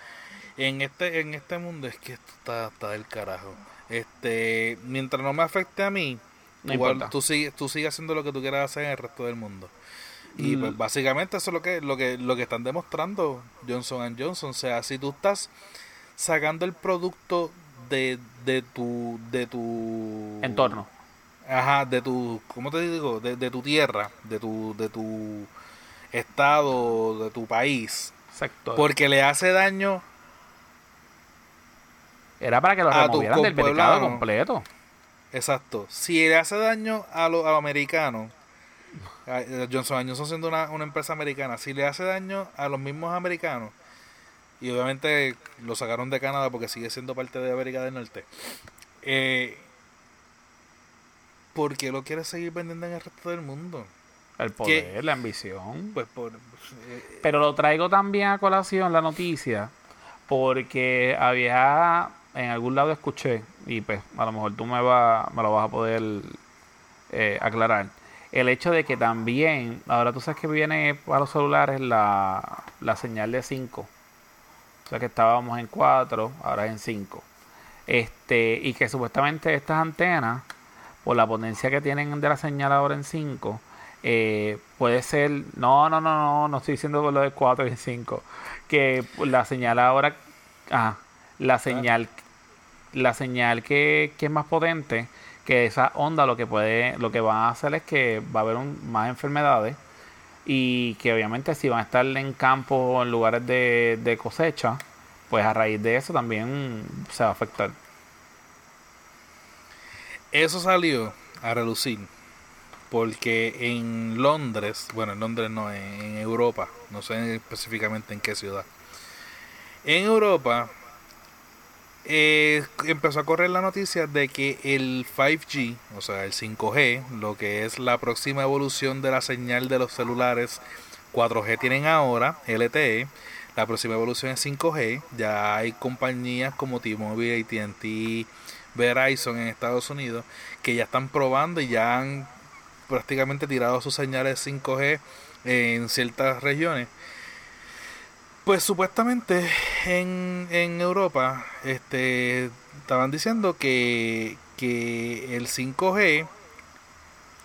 en este, en este mundo es que esto está, está del carajo. Este, mientras no me afecte a mí, No igual tú sigues, tú sigues haciendo lo que tú quieras hacer en el resto del mundo. Y Mm. pues básicamente eso es lo que, lo que, lo que están demostrando Johnson Johnson. O sea, si tú estás sacando el producto de, de tu, de tu entorno. Ajá, de tu, ¿cómo te digo? De, de tu tierra, de tu, de tu estado, de tu país, Sector. porque le hace daño, Era para que lo removieran del mercado completo. exacto, si le hace daño a los a los americanos, Johnson Johnson siendo una, una empresa americana, si le hace daño a los mismos americanos, y obviamente lo sacaron de Canadá porque sigue siendo parte de América del Norte, eh, ¿por qué lo quiere seguir vendiendo en el resto del mundo? El poder, la ambición. Pues por... eh, Pero lo traigo también a colación la noticia porque había en algún lado escuché y pues a lo mejor tú me va, me lo vas a poder eh, aclarar el hecho de que también ahora tú sabes que viene a los celulares la, la señal de 5 o sea que estábamos en 4 ahora es en 5 este y que supuestamente estas antenas por la potencia que tienen de la señal ahora en 5 eh, puede ser no no no no no estoy diciendo por lo de 4 y 5 que la señal ahora ah, la señal la señal que, que es más potente que esa onda lo que puede lo que va a hacer es que va a haber más enfermedades y que obviamente si van a estar en campo o en lugares de, de cosecha pues a raíz de eso también se va a afectar Eso salió a relucir porque en Londres, bueno, en Londres no, en Europa, no sé específicamente en qué ciudad. En Europa eh, empezó a correr la noticia de que el 5G, o sea, el 5G, lo que es la próxima evolución de la señal de los celulares 4G tienen ahora, LTE, la próxima evolución es 5G, ya hay compañías como T-Mobile, AT&T, Verizon en Estados Unidos que ya están probando y ya han prácticamente tirado sus señales 5G en ciertas regiones. Pues supuestamente en, en Europa este, estaban diciendo que, que el 5G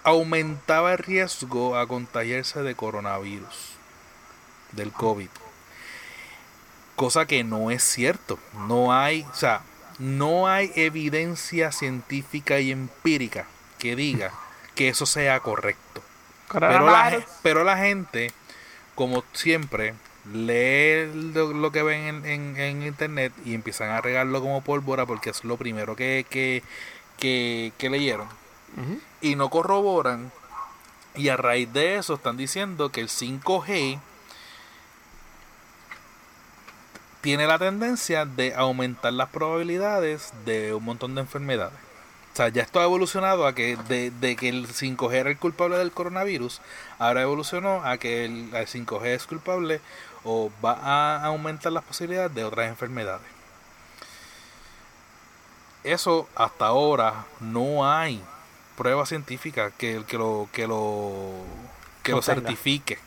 aumentaba el riesgo a contagiarse de coronavirus, del COVID. Cosa que no es cierto. No hay, o sea, no hay evidencia científica y empírica que diga que eso sea correcto. Pero la, pero la gente, como siempre, lee lo, lo que ven en, en- en internet y empiezan a regarlo como pólvora porque es lo primero que, que, que, que leyeron. Y no corroboran. Y a raíz de eso están diciendo que el 5G tiene la tendencia de aumentar las probabilidades de un montón de enfermedades. O sea, ya esto ha evolucionado a que de, de que el 5G era el culpable del coronavirus, ahora evolucionó a que el, el 5G es culpable o va a aumentar las posibilidades de otras enfermedades. Eso hasta ahora no hay prueba científica que, que lo que lo que lo certifique.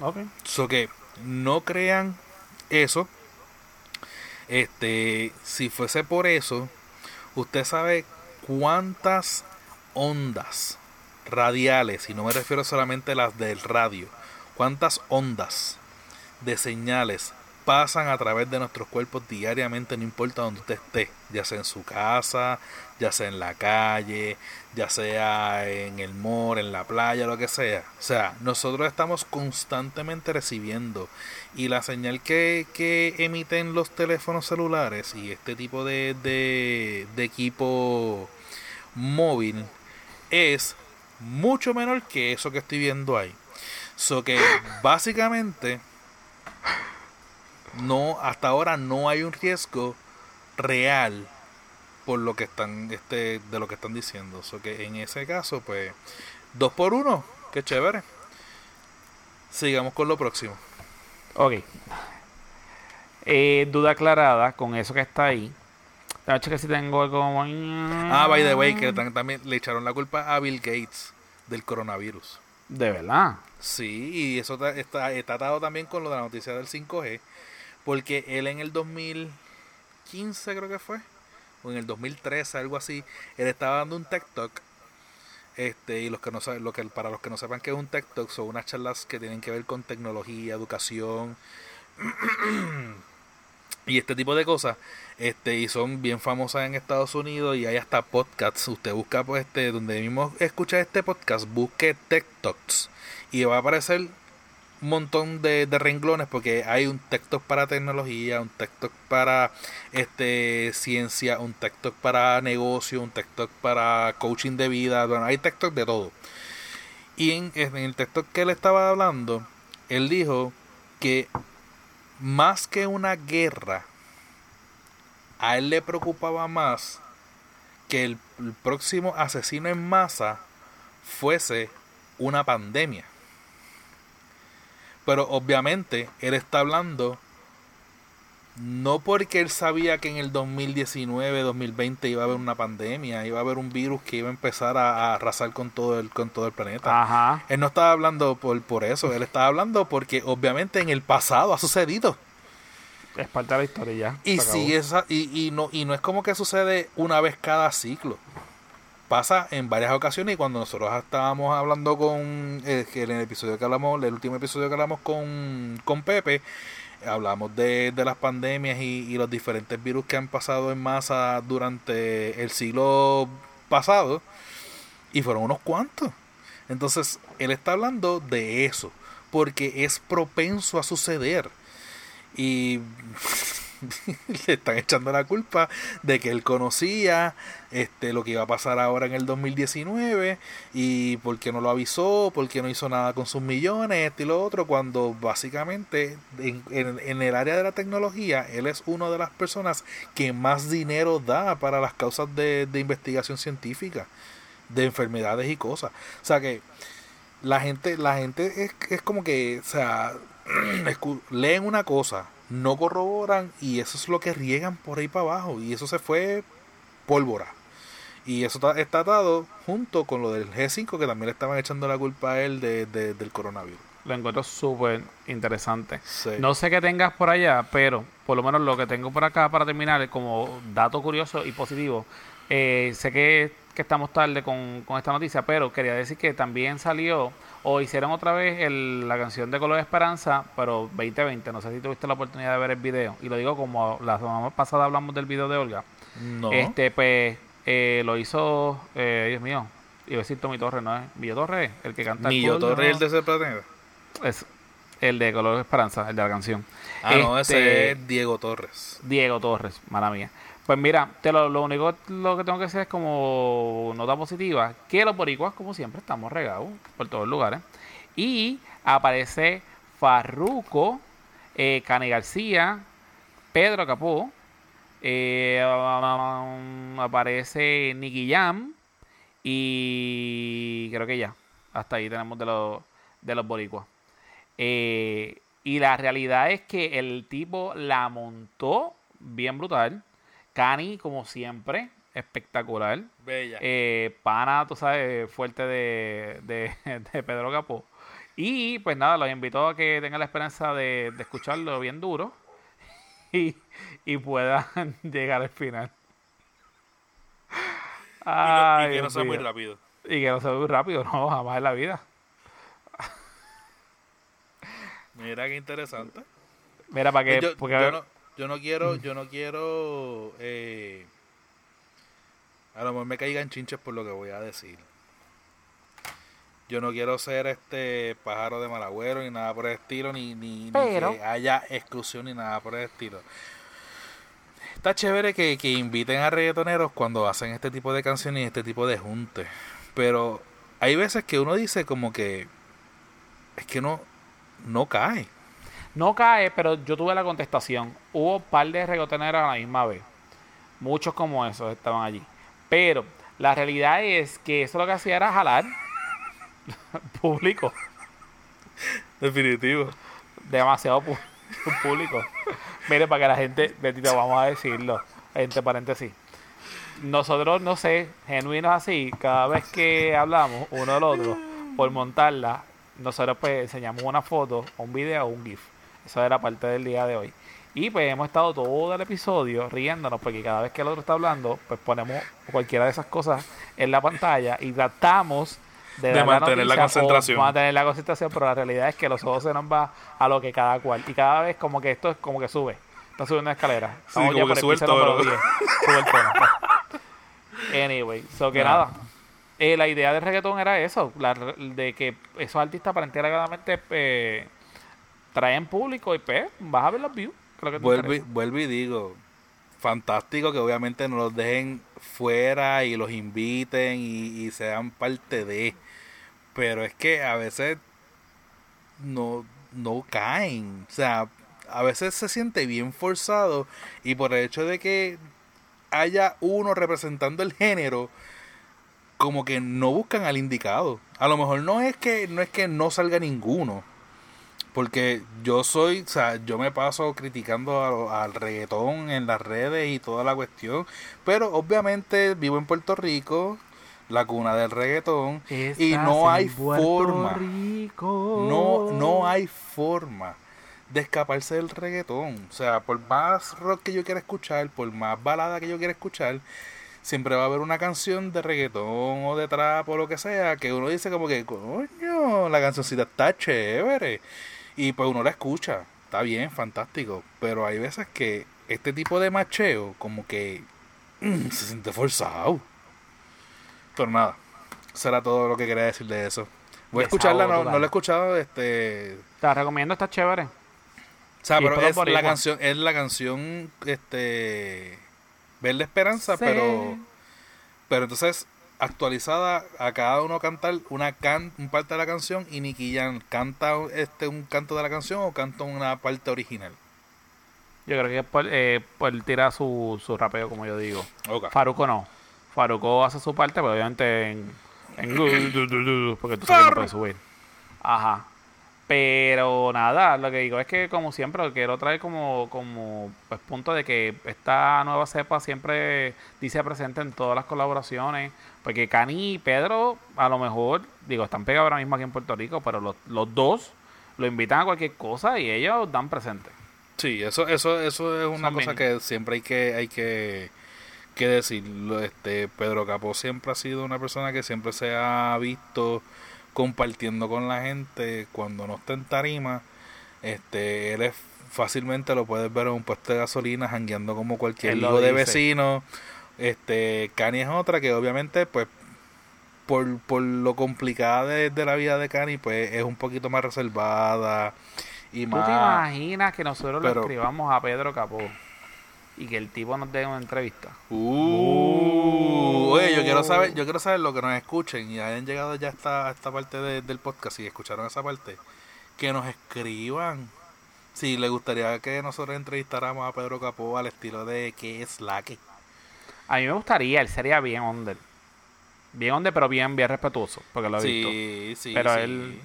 Ok. So que no crean eso. Este, si fuese por eso, usted sabe cuántas ondas radiales, y no me refiero solamente a las del radio, cuántas ondas de señales pasan a través de nuestros cuerpos diariamente, no importa donde usted esté, ya sea en su casa, ya sea en la calle, ya sea en el mall, en la playa, lo que sea. O sea, nosotros estamos constantemente recibiendo y la señal que, que emiten los teléfonos celulares y este tipo de, de, de equipo móvil es mucho menor que eso que estoy viendo ahí. So que básicamente no hasta ahora no hay un riesgo real por lo que están este de lo que están diciendo. So que en ese caso pues dos por uno qué chévere. Sigamos con lo próximo. Ok. Eh, duda aclarada con eso que está ahí. Hecho que si tengo algo ah by the way que también le echaron la culpa a Bill Gates del coronavirus de verdad sí y eso está, está atado también con lo de la noticia del 5G porque él en el 2015 creo que fue, o en el 2013, algo así, él estaba dando un tech talk. Este, y los que no saben, lo que, para los que no sepan qué es un tech talk, son unas charlas que tienen que ver con tecnología, educación y este tipo de cosas. Este, y son bien famosas en Estados Unidos y hay hasta podcasts. Usted busca pues este, donde mismo escucha este podcast, busque Tech Talks y va a aparecer un montón de, renglones porque hay un texto para tecnología, un texto para este ciencia, un texto para negocio, un texto para coaching de vida, bueno, hay textos de todo. Y en, en el texto que él estaba hablando, él dijo que más que una guerra, a él le preocupaba más que el próximo asesino en masa fuese una pandemia. Pero obviamente él está hablando no porque él sabía que en el 2019, 2020 iba a haber una pandemia, iba a haber un virus que iba a empezar a, arrasar con todo el con todo el planeta. Ajá. Él no estaba hablando por, por eso, él estaba hablando porque obviamente en el pasado ha sucedido. Es parte de la historia ya. Y sí, esa, y, y, no, y no es como que sucede una vez cada ciclo pasa en varias ocasiones y cuando nosotros estábamos hablando con eh, en el episodio que hablamos el último episodio que hablamos con, con Pepe hablamos de, de las pandemias y, y, los diferentes virus que han pasado en masa durante el siglo pasado y fueron unos cuantos. Entonces él está hablando de eso porque es propenso a suceder. Y le están echando la culpa de que él conocía este lo que iba a pasar ahora en el 2019 y porque no lo avisó, porque no hizo nada con sus millones, este y lo otro, cuando básicamente en, en, el área de la tecnología él es una de las personas que más dinero da para las causas de, de investigación científica, de enfermedades y cosas. O sea que la gente, la gente es, es como que, o sea, leen una cosa, no corroboran y eso es lo que riegan por ahí para abajo y eso se fue pólvora. Y eso está, está atado junto con lo del G5 que también le estaban echando la culpa a él de, del coronavirus. Lo encuentro súper interesante. No sé qué tengas por allá, pero por lo menos lo que tengo por acá para terminar como dato curioso y positivo. Eh, sé que, que, estamos tarde con, con esta noticia, pero quería decir que también salió o hicieron otra vez el, la canción de Color de Esperanza, pero 2020. No sé si tuviste la oportunidad de ver el video. Y lo digo como la semana pasada hablamos del video de Olga. No. Este, pues, eh, lo hizo, eh, Dios mío, iba a decir Tommy Torres, ¿no es? Millo Torres, el que canta. Millo Torres, el de Ser Es el de Color de Esperanza, el de la canción. Ah, no, ese este, es Diego Torres. Diego Torres, mala mía. Pues mira, te lo, lo, único lo que tengo que decir es como nota positiva, que los boricuas, como siempre, estamos regados por todos los lugares. Y aparece Farruco, eh, García, Pedro Capó, eh, aparece Nicky Jam y creo que ya. Hasta ahí tenemos de los, de los boricuas. Eh, y la realidad es que el tipo la montó bien brutal. Cani, como siempre, espectacular. Bella. Eh, pana, tú sabes, fuerte de, de, Pedro Capó. Y pues nada, los invito a que tengan la esperanza de, escucharlo bien duro y, y puedan llegar al final. y, que no sea muy rápido. Y que no sea muy rápido, no, jamás en la vida. Mira qué interesante. Mira, para que. yo, porque, yo no, yo no quiero, yo no quiero eh, a lo mejor me caigan chinches por lo que voy a decir. Yo no quiero ser este pájaro de malagüero ni nada por el estilo, ni, ni, ni que haya exclusión ni nada por el estilo. Está chévere que, que inviten a reggaetoneros cuando hacen este tipo de canciones y este tipo de juntes. Pero hay veces que uno dice como que es que no, no cae. No cae, pero yo tuve la contestación. Hubo un par de reggaetoneros a la misma vez. Muchos como esos estaban allí. Pero la realidad es que eso lo que hacía era jalar público. Definitivo. Demasiado pu- público. Mire, para que la gente, Betito, vamos a decirlo, entre paréntesis. Nosotros, no sé, genuinos así, cada vez que hablamos uno del otro, por montarla, nosotros pues enseñamos una foto, un video o un GIF. Eso era parte del día de hoy. Y pues hemos estado todo el episodio riéndonos porque cada vez que el otro está hablando, pues ponemos cualquiera de esas cosas en la pantalla y tratamos de, mantener la concentración. mantener la concentración, pero la realidad es que los ojos se nos va a lo que cada cual. Y cada vez como que esto es como que sube. Está subiendo una escalera. Estamos como que sube el. 10. Sube el tono. Anyway, so que Ah. nada. Eh, la idea del reggaetón era eso, la de que esos artistas aparentemente eh, traen público y pues vas a ver los views. Que Vuelvo, y- vuelvo y digo, fantástico que obviamente nos los dejen fuera y los inviten y, y sean parte de. Pero es que a veces no, no caen. O sea, a veces se siente bien forzado y por el hecho de que haya uno representando el género, como que no buscan al indicado. A lo mejor no es que no es que no salga ninguno. Porque yo soy, o sea, yo me paso criticando a lo- al reggaetón en las redes y toda la cuestión. Pero obviamente vivo en Puerto Rico, la cuna del reggaetón. y Estás no en hay forma. Rico. No, no hay forma de escaparse del reggaetón. O sea, por más rock que yo quiera escuchar, por más balada que yo quiera escuchar, siempre va a haber una canción de reggaetón o de trap o lo que sea, que uno dice como que, coño, la cancioncita está chévere. Y pues uno la escucha, está bien, fantástico. Pero hay veces que este tipo de macheo, como que mm, se siente forzado. Pero nada, será todo lo que quería decir de eso. Voy a escucharla, no, no la he escuchado, este... Te la recomiendo, está chévere. O sea, Y pero es la canción, es la canción, este... Ver la esperanza, Sí. pero... Pero entonces, actualizada, a cada uno cantar una can, un parte de la canción y Nicky Jam canta este un canto de la canción o canta una parte original. Yo creo que por, eh, por tira su, su rapeo, como yo digo. Ok. Faruco no. Faruco hace su parte, pero obviamente en. en porque tú sabes que no puedes subir. Ajá. Pero nada, lo que digo es que, como siempre, lo quiero traer como, como pues, punto de que esta nueva cepa siempre dice presente en todas las colaboraciones. Porque Cani y Pedro, a lo mejor, digo, están pegados ahora mismo aquí en Puerto Rico, pero los, los dos lo invitan a cualquier cosa y ellos dan presente. Sí, eso, eso, eso es una Son cosa bien. que siempre hay que, hay que, que decirlo. Este, Pedro Capó siempre ha sido una persona que siempre se ha visto compartiendo con la gente cuando no está en tarima. Este, él es fácilmente lo puedes ver en un puesto de gasolina jangueando como cualquier Él hijo de vecino. Este, Cani es otra que obviamente pues por, por lo complicada de, de la vida de Cani pues es un poquito más reservada y ¿Tú más te imaginas que nosotros le Pero- escribamos a Pedro Capó y que el tipo nos dé una entrevista? Uh, oye, yo quiero saber, yo quiero saber lo que nos escuchen y hayan llegado ya a esta, parte de- del podcast y escucharon esa parte, que nos escriban si les gustaría que nosotros entrevistáramos a Pedro Capó al estilo de qué es la que. A mí me gustaría, él sería bien under. Bien under, pero bien, bien respetuoso, porque lo he visto. Sí, sí, Pero sí. él-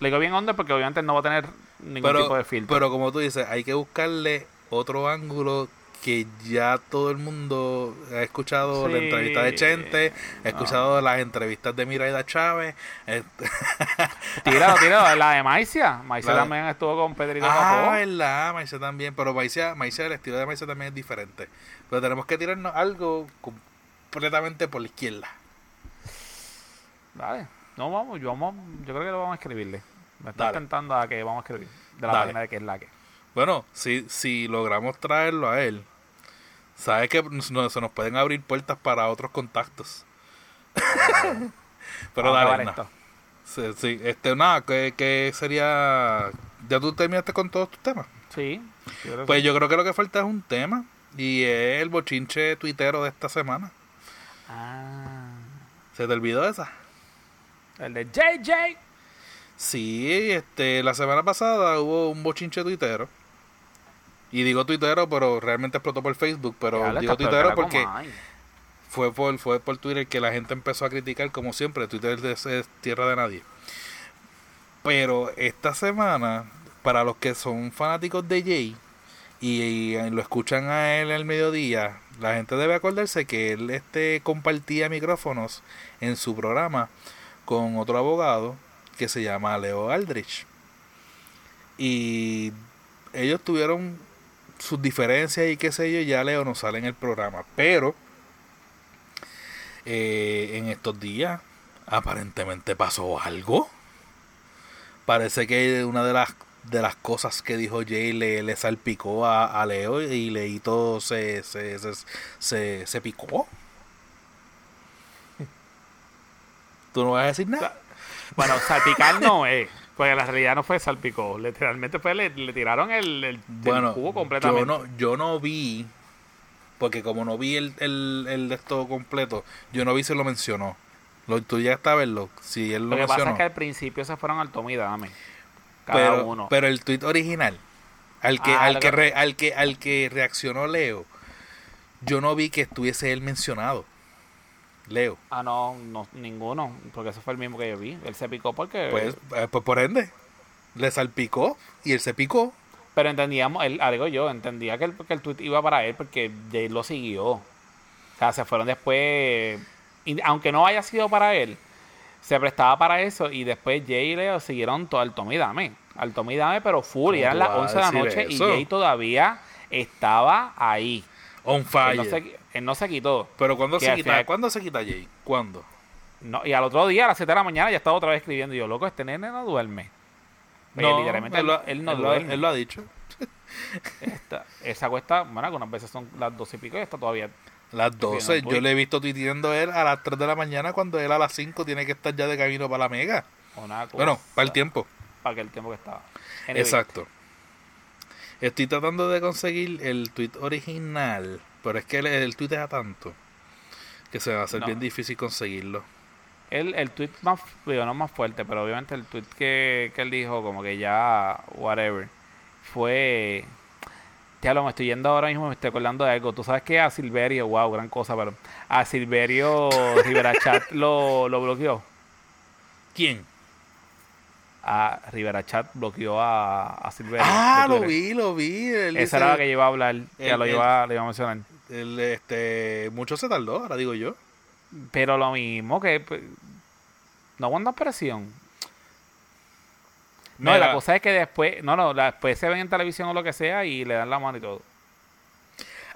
Le digo bien under porque obviamente no va a tener ningún pero, tipo de filtro. pero como tú dices, hay que buscarle otro ángulo que ya todo el mundo ha escuchado la Sí. entrevista de Chente, ha escuchado las entrevistas de Miraida Chávez. este- Tíralo, tíralo, la de Maicia. Maicia La- también estuvo con Pedrito Ah, verdad, Maicia también, pero Maicia, Maicia, el estilo de Maicia también es diferente. Pero tenemos que tirarnos algo completamente por la izquierda. Dale. No, vamos, yo, vamos, yo creo que lo vamos a escribirle. Me está tentando a que vamos a escribir. De la Dale. página de que es la que. Bueno, si, si logramos traerlo a él, sabe que no, se nos pueden abrir puertas para otros contactos. Pero dale, no. Sí, sí, este, nada, que, sería... ¿Ya tú terminaste con todos tus temas? Sí. pues yo creo que lo que falta es un tema y es el bochinche tuitero de esta semana. Ah. ¿Se te olvidó esa? El de JJ. Sí, este, la semana pasada hubo un bochinche tuitero. Y digo tuitero, pero realmente explotó por Facebook. Pero digo tuitero porque fue por, fue por Twitter que la gente empezó a criticar, como siempre. Twitter es, es tierra de nadie. Pero esta semana, para los que son fanáticos de Jay y, lo escuchan a él el mediodía, la gente debe acordarse que él este, compartía micrófonos en su programa con otro abogado que se llama Leo Aldrich. Y ellos tuvieron sus diferencias y qué sé yo, ya Leo no sale en el programa. Pero eh, en estos días aparentemente pasó algo. Parece que una de las de las cosas que dijo Jay le, le salpicó a, Leo y Leito se, se, se, se, picó. ¿Tú no vas a decir nada? Bueno, salpicar no es. Porque la realidad no fue salpicó. Literalmente fue, le, tiraron el, el, bueno, cubo completamente. Yo no, yo no vi, porque como no vi el, el, el de esto completo, yo no vi si lo mencionó. Lo, tú ya está a verlo. Si él lo, lo que mencionó. pasa es que al principio se fueron al Tommy Dame. Cada pero, uno. Pero el tweet original, al que, ah, al, que, al que al que reaccionó Leo, yo no vi que estuviese él mencionado. Leo. Ah, no, no, ninguno, porque ese fue el mismo que yo vi. Él se picó porque... Pues, eh, pues por ende, le salpicó y él se picó. Pero entendíamos, él, algo yo, entendía que el, que el tweet iba para él porque Jay lo siguió. O sea, se fueron después, aunque no haya sido para él, se prestaba para eso y después Jay y Leo siguieron todo al Tommy Dame. Al Tommy Dame, pero full, eran las 11 de la noche y Jay todavía estaba ahí. On fire. Él no se, quitó. Pero ¿cuándo se quita? ¿Cuándo se quita Jay? ¿Cuándo? No, y al otro día, a las 7 de la mañana, ya estaba otra vez escribiendo. Y yo, loco, este nene no duerme. No, literalmente él, él, no duerme. él lo ha dicho. Esta, esa cuesta, bueno, algunas veces son las 12 y pico y está todavía. Las 12, yo le he visto tuiteando él a las 3 de la mañana cuando él a las 5 tiene que estar ya de camino para la mega. bueno, para el tiempo. Para el tiempo que estaba. Exacto. Estoy tratando de conseguir el tweet original, pero es que el, el tweet es a tanto que se va a hacer bien difícil conseguirlo. El, el tweet más, digo, no más fuerte, pero obviamente el tweet que, que él dijo, como que ya, whatever, fue. Ya lo me estoy yendo ahora mismo, me estoy acordando de algo. Tú sabes que a Silverio, wow, gran cosa, pero a Silverio Rivera Chat lo, lo bloqueó. ¿Quién? a Rivera Chat bloqueó a, a Silverio. Ah, lo vi, lo vi. Esa era la que iba a hablar, ya lo iba, le iba a mencionar. El, este, mucho se tardó, ahora digo yo. Pero lo mismo que pues, no aguanta presión. No, la cosa es que después, no, no, después se ven en televisión o lo que sea y le dan la mano y todo.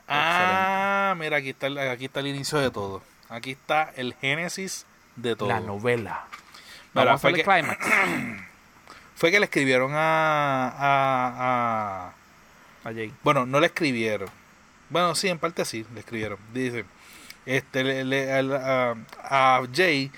Ah, mira, aquí está, el, aquí está el inicio de todo. Aquí está el génesis de todo. La novela. Vamos a el climax. fue que le escribieron a, a, a, Jay. Bueno, no le escribieron. Bueno, sí, en parte sí, le escribieron. Dice, este, le, a, a, Jay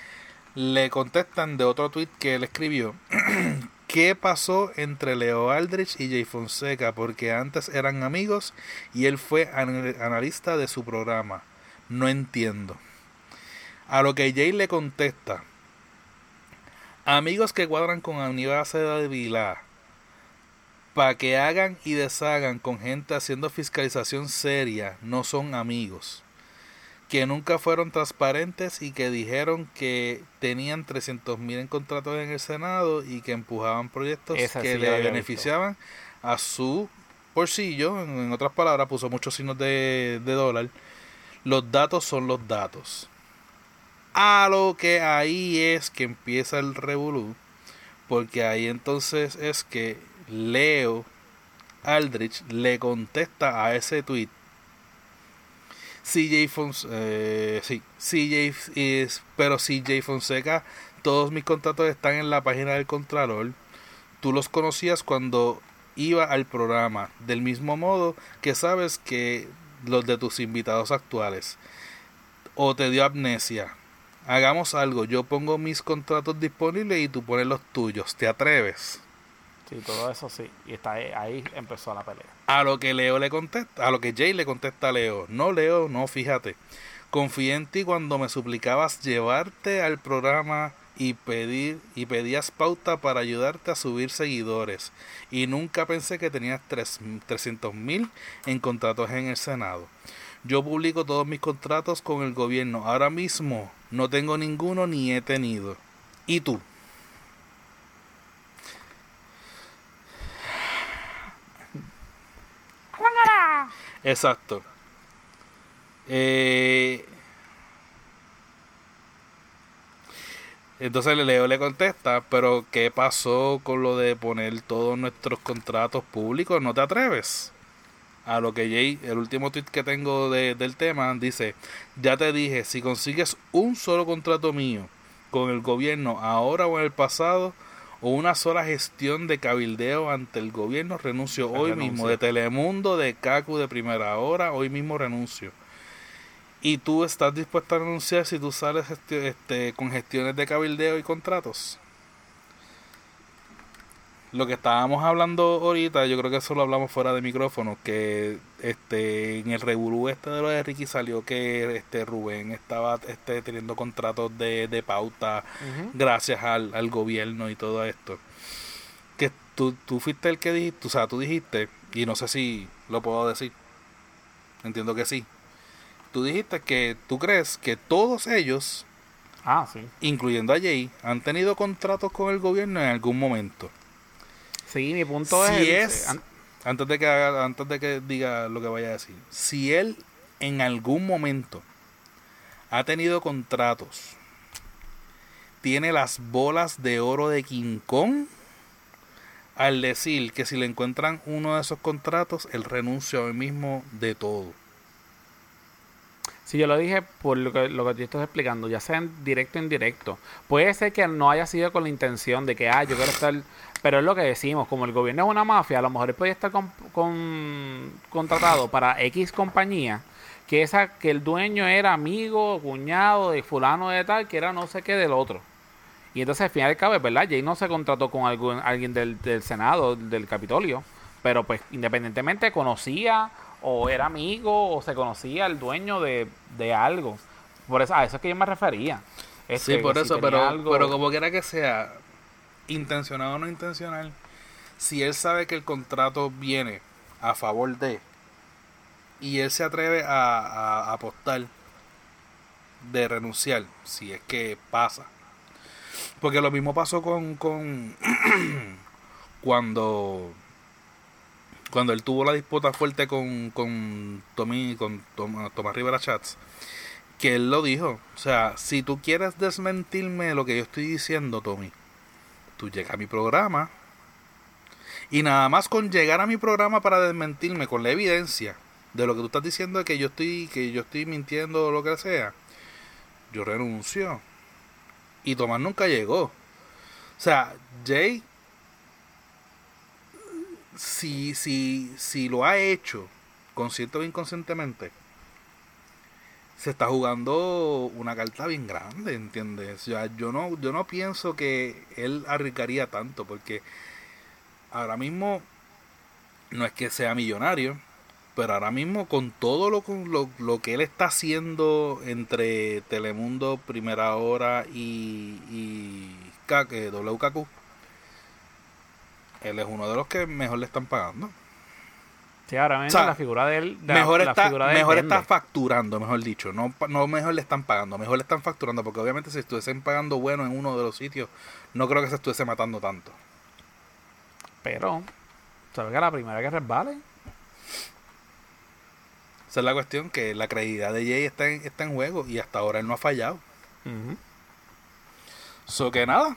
le contestan de otro tweet que él escribió. ¿Qué pasó entre Leo Aldrich y Jay Fonseca? Porque antes eran amigos y él fue analista de su programa. No entiendo. A lo que Jay le contesta, Amigos que cuadran con Aníbal de Vilá para que hagan y deshagan con gente haciendo fiscalización seria no son amigos. Que nunca fueron transparentes y que dijeron que tenían 300 mil en contratos en el Senado y que empujaban proyectos que le beneficiaban a su bolsillo. En, otras palabras, puso muchos signos de, de dólar. Los datos son los datos. A lo que ahí es que empieza el revolú, porque ahí entonces es que Leo Aldrich le contesta a ese tweet. CJ Fonseca, eh, sí, CJ pero CJ Fonseca, todos mis contratos están en la página del Contralor. Tú los conocías cuando iba al programa, del mismo modo que sabes que los de tus invitados actuales. O te dio amnesia. Hagamos algo, yo pongo mis contratos disponibles y tú pones los tuyos. ¿Te atreves? Sí, todo eso sí. Y está ahí, empezó la pelea. A lo que Leo le contesta, a lo que Jay le contesta a Leo, no Leo, no, fíjate. Confié en ti cuando me suplicabas llevarte al programa y pedir y pedías pauta para ayudarte a subir seguidores y nunca pensé que tenías 300 mil en contratos en el Senado. Yo publico todos mis contratos con el gobierno. Ahora mismo no tengo ninguno ni he tenido. ¿Y tú? Exacto. Eh, entonces Leo le contesta, pero ¿qué pasó con lo de poner todos nuestros contratos públicos? ¿No te atreves? A lo que Jay, el último tweet que tengo del tema, dice, ya te dije, si consigues un solo contrato mío con el gobierno ahora o en el pasado, o una sola gestión de cabildeo ante el gobierno, renuncio hoy mismo. De Telemundo, de CACU, de Primera Hora, hoy mismo renuncio. Y tú estás dispuesto a renunciar si tú sales este, con gestiones de cabildeo y contratos lo que estábamos hablando ahorita, yo creo que eso lo hablamos fuera de micrófono, que este en el revolú este de lo de Ricky salió que este Rubén estaba este teniendo contratos de, de pauta gracias al, al, gobierno y todo esto. Que tú, tú fuiste el que dijiste, o sea, tú dijiste, y no sé si lo puedo decir, entiendo que sí. Tú dijiste que tú crees que todos ellos, ah, sí. incluyendo a Jay, han tenido contratos con el gobierno en algún momento. Sí, mi punto es, antes de que antes de que diga lo que vaya a decir, si él en algún momento ha tenido contratos, tiene las bolas de oro de King Kong, al decir que si le encuentran uno de esos contratos, él renuncia hoy mismo de todo. Si yo lo dije por lo que, lo que te estoy explicando, ya sea en directo o indirecto. Puede ser que no haya sido con la intención de que, ah, yo quiero estar. Pero es lo que decimos, como el gobierno es una mafia, a lo mejor él podía estar con, contratado para X compañía, que esa que el dueño era amigo, cuñado de fulano de tal, que era no sé qué del otro. Y entonces al final del cabo, ¿verdad? Jay no se contrató con algún, alguien del, del Senado, del Capitolio, pero pues independientemente conocía o era amigo o se conocía el dueño de, algo. Por eso, a eso es que yo me refería. sí, por eso, pero, pero como quiera que sea, intencionado o no intencional, si él sabe que el contrato viene a favor de y él se atreve a, apostar de renunciar, si es que pasa. Porque lo mismo pasó con, con cuando cuando él tuvo la disputa fuerte con, con Tommy, con Tomás Rivera Chats, que él lo dijo. O sea, si tú quieres desmentirme lo que yo estoy diciendo, Tommy, tú llegas a mi programa y nada más con llegar a mi programa para desmentirme con la evidencia de lo que tú estás diciendo que yo estoy que yo estoy mintiendo o lo que sea, yo renuncio. Y Tomás nunca llegó. O sea, Jay si, si, si lo ha hecho, consciente o inconscientemente, se está jugando una carta bien grande, ¿entiendes? O yo no, yo no pienso que él arriesgaría tanto, porque ahora mismo no es que sea millonario, pero ahora mismo con todo lo, lo, lo que él está haciendo entre Telemundo, Primera Hora y, y WKQ, él es uno de los que mejor le están pagando. Sí, ahora mismo la figura de él. mejor está, mejor está facturando, mejor dicho. No, no mejor le están pagando, mejor le están facturando. Porque obviamente si estuviesen pagando bueno en uno de los sitios, no creo que se estuviese matando tanto. Pero, ¿sabes que la primera que resbale? Esa es la cuestión, que la credibilidad de Jay está en, está en juego y hasta ahora él no ha fallado. Eso que nada,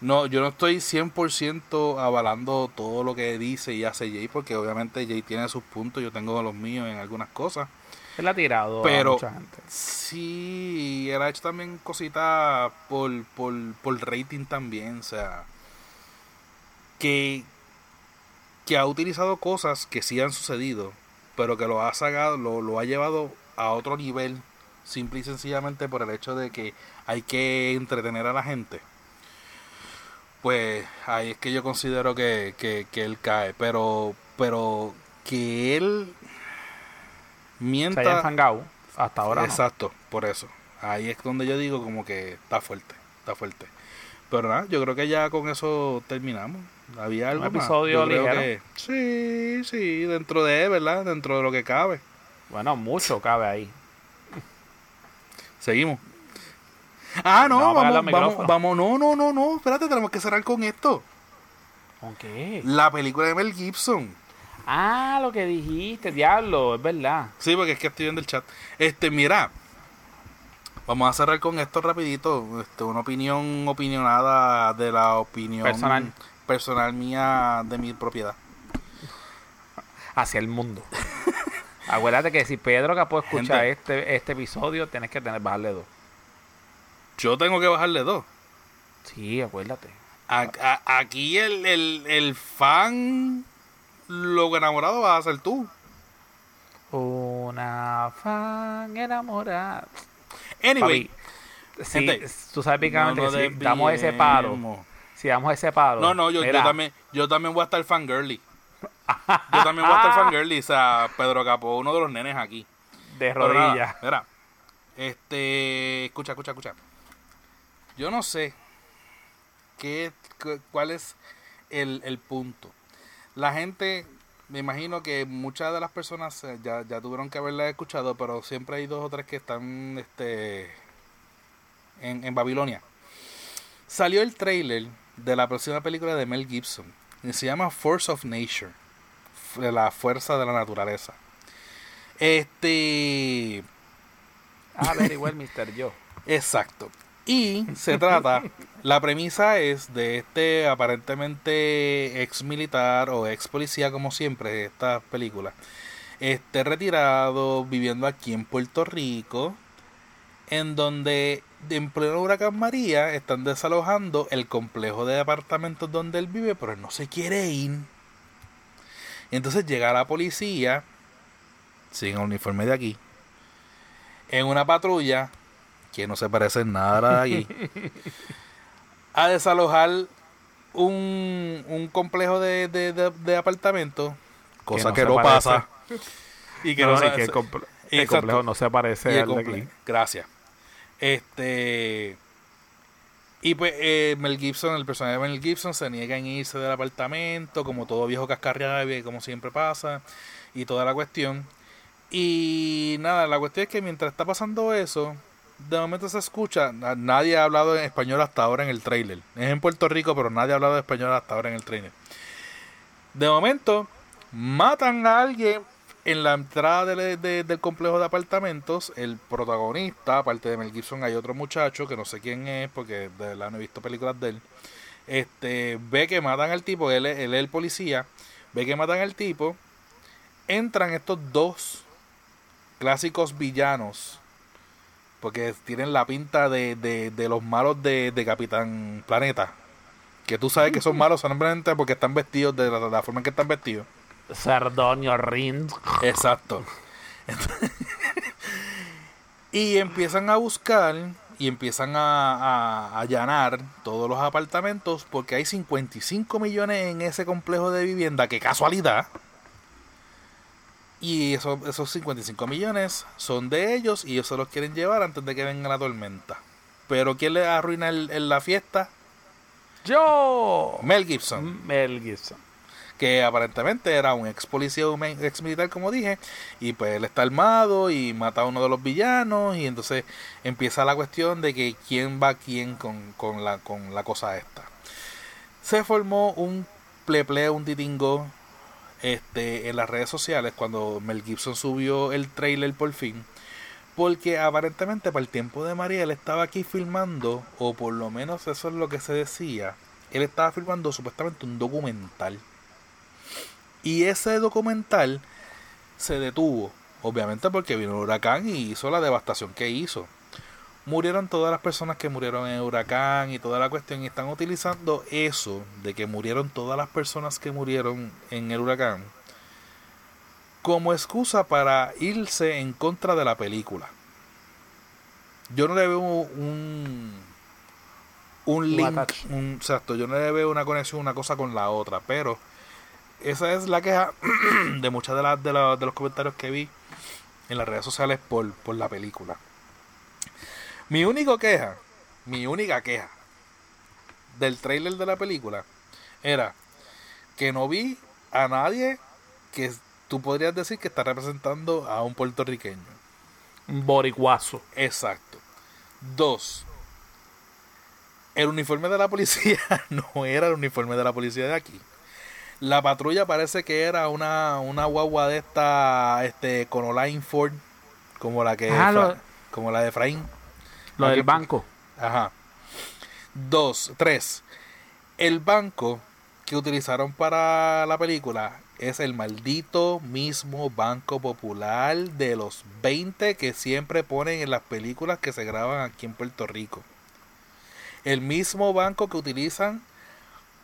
no, yo no estoy 100% avalando todo lo que dice y hace Jay, porque obviamente Jay tiene sus puntos, yo tengo los míos en algunas cosas. Él ha tirado pero, a mucha gente. Sí, él ha hecho también cositas por, por, por rating también, o sea. que, que ha utilizado cosas que sí han sucedido, pero que lo ha sacado, lo, lo ha llevado a otro nivel, simple y sencillamente por el hecho de que hay que entretener a la gente. Pues ahí es que yo considero que, que, que él cae, pero, pero que él mienta. Se haya enfangado. Hasta ahora. no. Exacto, por eso. Ahí es donde yo digo como que está fuerte, está fuerte. Pero nada, yo creo que ya con eso terminamos. Había algo más? episodio Yo creo ligero. que- sí, sí, dentro de, ¿verdad? Dentro de lo que cabe. Bueno, mucho cabe ahí. Seguimos. Ah, no, apagar vamos, vamos, vamos, no, no, no, no, espérate, tenemos que cerrar con esto. ¿Con qué? La película de Mel Gibson. Ah, lo que dijiste, diablo, es verdad. Sí, porque es que estoy viendo el chat. Este, mira, vamos a cerrar con esto rapidito. Este, una opinión opinionada de la opinión Personal. personal mía de mi propiedad. Hacia el mundo. Acuérdate que si Pedro Capó escucha Gente. este, este episodio, tienes que tener bajarle dos. Yo tengo que bajarle dos. Sí, acuérdate. A- a- aquí el, el, el fan, lo enamorado vas a ser tú. Una fan enamorada. Anyway, Papi, si gente, tú sabes picante no que si damos ese desviemos. si damos ese paro. No, no, yo, yo también, yo también voy a estar fangirly. Yo también voy a estar fangirly. O sea, Pedro Capó, uno de los nenes aquí. De rodillas. mira, este, escucha, escucha, escucha. Yo no sé qué, cu- cuál es el, el punto. La gente, me imagino que muchas de las personas eh, ya, ya tuvieron que haberla escuchado, pero siempre hay dos o tres que están este, en, en Babilonia. Salió el trailer de la próxima película de Mel Gibson. Y se llama Force of Nature. La fuerza de la naturaleza. Este. Ah, very well, Mr. Yo. Exacto. Y se trata, la premisa es de este aparentemente ex militar o ex policía, como siempre, esta película. Este retirado, viviendo aquí en Puerto Rico, en donde en pleno huracán María están desalojando el complejo de apartamentos donde él vive, pero él no se quiere ir. Entonces llega la policía, sin uniforme de aquí, en una patrulla que no se parece en nada aquí, a desalojar un, un complejo de, de, de- de apartamentos, cosa no que no, pasa. Y que No, no, y que el, comple- el Exacto. complejo no se parece y al de aquí. Gracias. Este. Y pues eh, Mel Gibson, el personaje de Mel Gibson, se niega en irse del apartamento, como todo viejo cascarriable, como siempre pasa, y toda la cuestión. Y nada, la cuestión es que mientras está pasando eso, de momento se escucha, na- nadie ha hablado en español hasta ahora en el trailer. Es en Puerto Rico, pero nadie ha hablado de español hasta ahora en el trailer. De momento, matan a alguien en la entrada del, de- del complejo de apartamentos. El protagonista, aparte de Mel Gibson, hay otro muchacho que no sé quién es, porque de verdad no he visto películas de él. Este, ve que matan al tipo, él, él es el policía, ve que matan al tipo. Entran estos dos clásicos villanos, porque tienen la pinta de, de, de los malos de, de Capitán Planeta. Que tú sabes que son malos solamente porque están vestidos de la, de la forma en que están vestidos. Sardonio Rin. Exacto. y empiezan a buscar y empiezan a, a- a allanar todos los apartamentos porque hay 55 millones en ese complejo de vivienda. ¡Qué casualidad! Y eso- esos 55 millones son de ellos y ellos se los quieren llevar antes de que venga la tormenta. Pero ¿quién le arruina el- el- la fiesta? Yo. Mel Gibson. Mel Gibson. que aparentemente era un ex policía un ex militar como dije y pues él está armado y mata a uno de los villanos y entonces empieza la cuestión de que quién va a quién con, con la, con la cosa esta se formó un pleple un titingo este en las redes sociales cuando Mel Gibson subió el trailer por fin porque aparentemente para el tiempo de María él estaba aquí filmando o por lo menos eso es lo que se decía él estaba filmando supuestamente un documental y ese documental se detuvo, obviamente porque vino el huracán y hizo la devastación que hizo. Murieron todas las personas que murieron en el huracán y toda la cuestión y están utilizando eso de que murieron todas las personas que murieron en el huracán como excusa para irse en contra de la película. Yo no le veo un un link, un, exacto, yo no le veo una conexión una cosa con la otra, pero esa es la queja de muchas de, las de, de los comentarios que vi en las redes sociales por, por la película. Mi única queja, mi única queja del trailer de la película era que no vi a nadie que tú podrías decir que está representando a un puertorriqueño. Un boricuazo. Exacto. Dos, el uniforme de la policía no era el uniforme de la policía de aquí. La patrulla parece que era una, una guagua de esta, este, Conoline Ford, como la que, Ah, como la de Efraín. Lo del banco. Ajá. Dos, tres. El banco que utilizaron para la película es el maldito mismo Banco Popular de los 20 que siempre ponen en las películas que se graban aquí en Puerto Rico. El mismo banco que utilizan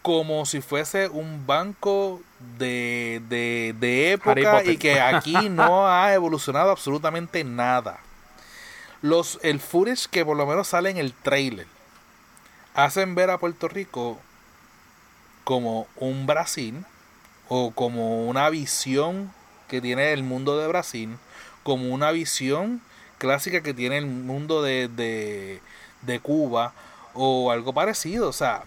como si fuese un banco de, de, de época y que aquí no ha evolucionado absolutamente nada. Los, el footage que por lo menos sale en el trailer hacen ver a Puerto Rico como un Brasil o como una visión que tiene el mundo de Brasil, como una visión clásica que tiene el mundo de, de, de Cuba o algo parecido. O sea,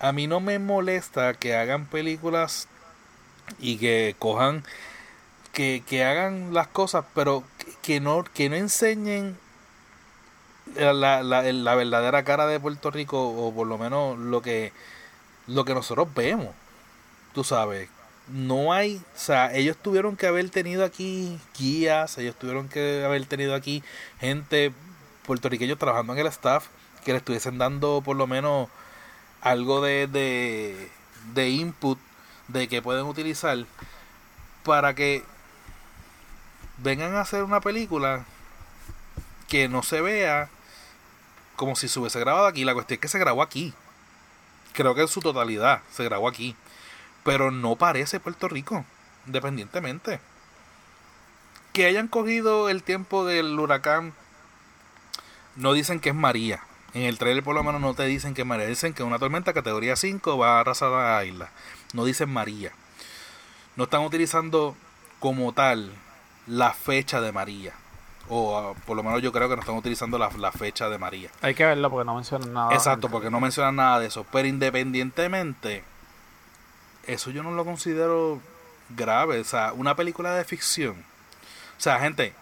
a mí no me molesta que hagan películas y que cojan, que, que hagan las cosas, pero que, no, que no enseñen la, la, la- la verdadera cara de Puerto Rico o por lo menos lo que lo que nosotros vemos tú sabes. No hay o sea ellos tuvieron que haber tenido aquí guías ellos tuvieron que haber tenido aquí gente puertorriqueños trabajando en el staff que le estuviesen dando por lo menos algo de, de, de input de que pueden utilizar para que vengan a hacer una película que no se vea como si se hubiese grabado aquí. La cuestión es que se grabó aquí. Creo que en su totalidad se grabó aquí. Pero no parece Puerto Rico, independientemente. Que hayan cogido el tiempo del huracán, no dicen que es María. En el trailer por lo menos no te dicen que es María. Dicen que una tormenta categoría 5 va a arrasar a la isla. No dicen María. No están utilizando como tal la fecha de María. O ah, por lo menos yo creo que no están utilizando la, la fecha de María. Hay que verlo porque no mencionan nada. Exacto, porque no mencionan nada de eso. Pero independientemente, eso yo no lo considero grave. O sea, una película de ficción. O sea, gente,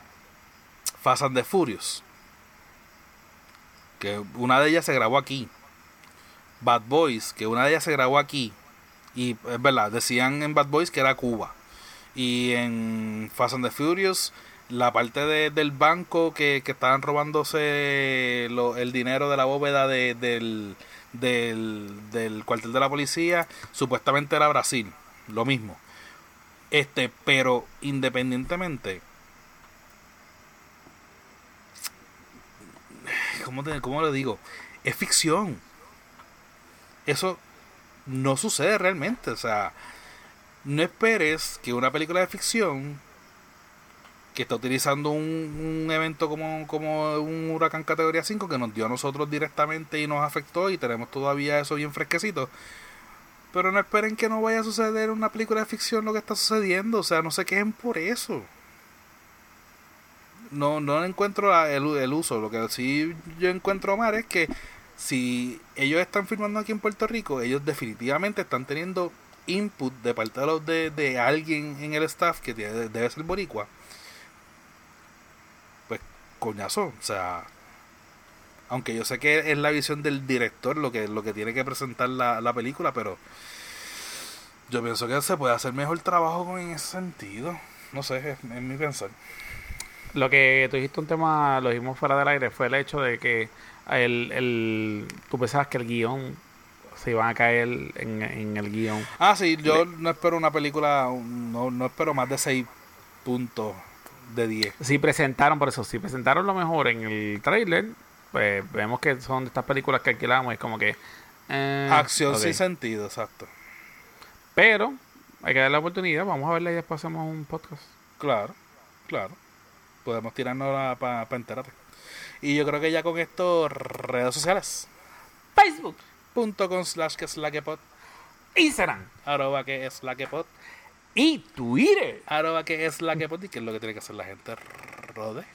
Fast and the Furious. Que una de ellas se grabó aquí. Bad Boys, que una de ellas se grabó aquí. Y es verdad, decían en Bad Boys que era Cuba. Y en Fast and the Furious, la parte de- del banco que, que estaban robándose lo- el dinero de la bóveda de- del, del, del cuartel de la policía, supuestamente era Brasil. Lo mismo. Este, pero independientemente. ¿Cómo, te, ¿Cómo le digo? Es ficción. Eso no sucede realmente. O sea, no esperes que una película de ficción que está utilizando un, evento como, como un huracán categoría 5 que nos dio a nosotros directamente y nos afectó y tenemos todavía eso bien fresquecito. Pero no esperen que no vaya a suceder en una película de ficción lo que está sucediendo. O sea, no se quejen por eso. No, no encuentro el, el uso. Lo que sí yo encuentro mal es que si ellos están filmando aquí en Puerto Rico, ellos definitivamente están teniendo input de parte de, los de, alguien en el staff que debe ser boricua. Pues coñazo, o sea, aunque yo sé que es la visión del director lo que lo que tiene que presentar la, la película, pero yo pienso que se puede hacer mejor trabajo en ese sentido. No sé, es, es mi pensar. Lo que tú dijiste un tema, lo dijimos fuera del aire, fue el hecho de que el, el, tú pensabas que el guion se iban a caer en, en el guion. Ah, sí, yo no espero una película, no, no espero más de seis puntos de 10. Si presentaron, por eso, si presentaron lo mejor en el trailer, pues vemos que son de estas películas que alquilamos. Es como que. eh, Acción sin sentido, exacto. Pero hay que darle la oportunidad. Vamos a verla y después hacemos un podcast. Claro, claro. Podemos tirarnos para enterarte. Y yo creo que ya con esto, redes sociales. Facebook, Punto con slash que es la que pod. Instagram Arroba que es la que pod. y Twitter. Arroba que es la que pod. ¿Y qué es lo que tiene que hacer la gente? Rode.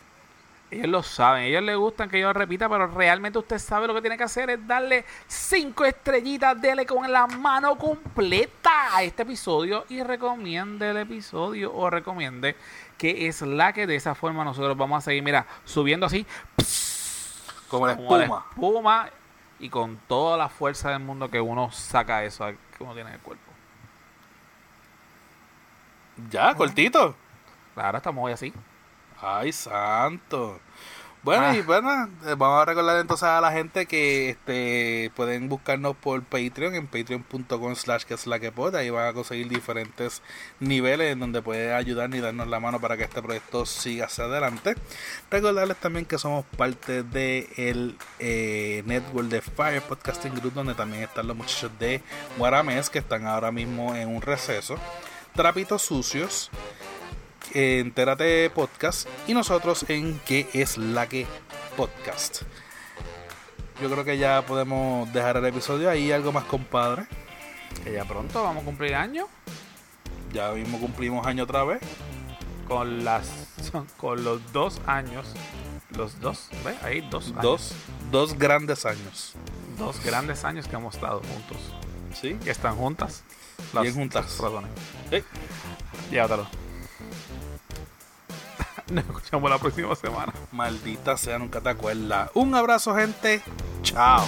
Ellos lo saben, ellos les gustan que yo repita, pero realmente usted sabe lo que tiene que hacer es darle cinco estrellitas, dele con la mano completa a este episodio y recomiende el episodio o recomiende que es la que de esa forma nosotros vamos a seguir, mira, subiendo así Como la como la espuma. Y con toda la fuerza del mundo que uno saca eso que uno tiene en el cuerpo. Ya, cortito. Claro, estamos hoy así. Ay, santo. Bueno, Ah. y bueno, eh, vamos a recordar entonces a la gente que este pueden buscarnos por Patreon en patreon.com slash que es la que pod. Ahí van a conseguir diferentes niveles en donde pueden ayudarnos y darnos la mano para que este proyecto siga hacia adelante. Recordarles también que somos parte del el eh, network de Fire Podcasting Group, donde también están los muchachos de Guaramés que están ahora mismo en un receso. Trapitos sucios. Entérate Podcast y nosotros en qué es la que podcast. Yo creo que ya podemos dejar el episodio ahí, algo más compadre. Que ya pronto vamos a cumplir años Ya mismo cumplimos año otra vez. con las con los dos años. Los dos, ¿ves? Ahí dos años. Dos, dos grandes años. Dos grandes años que hemos estado juntos. ¿Sí? Que están juntas. Bien juntas. las razones. Sí. Llévatelo. Nos escuchamos la próxima semana. Maldita sea, nunca te acuerdas. Un abrazo, gente. Chao.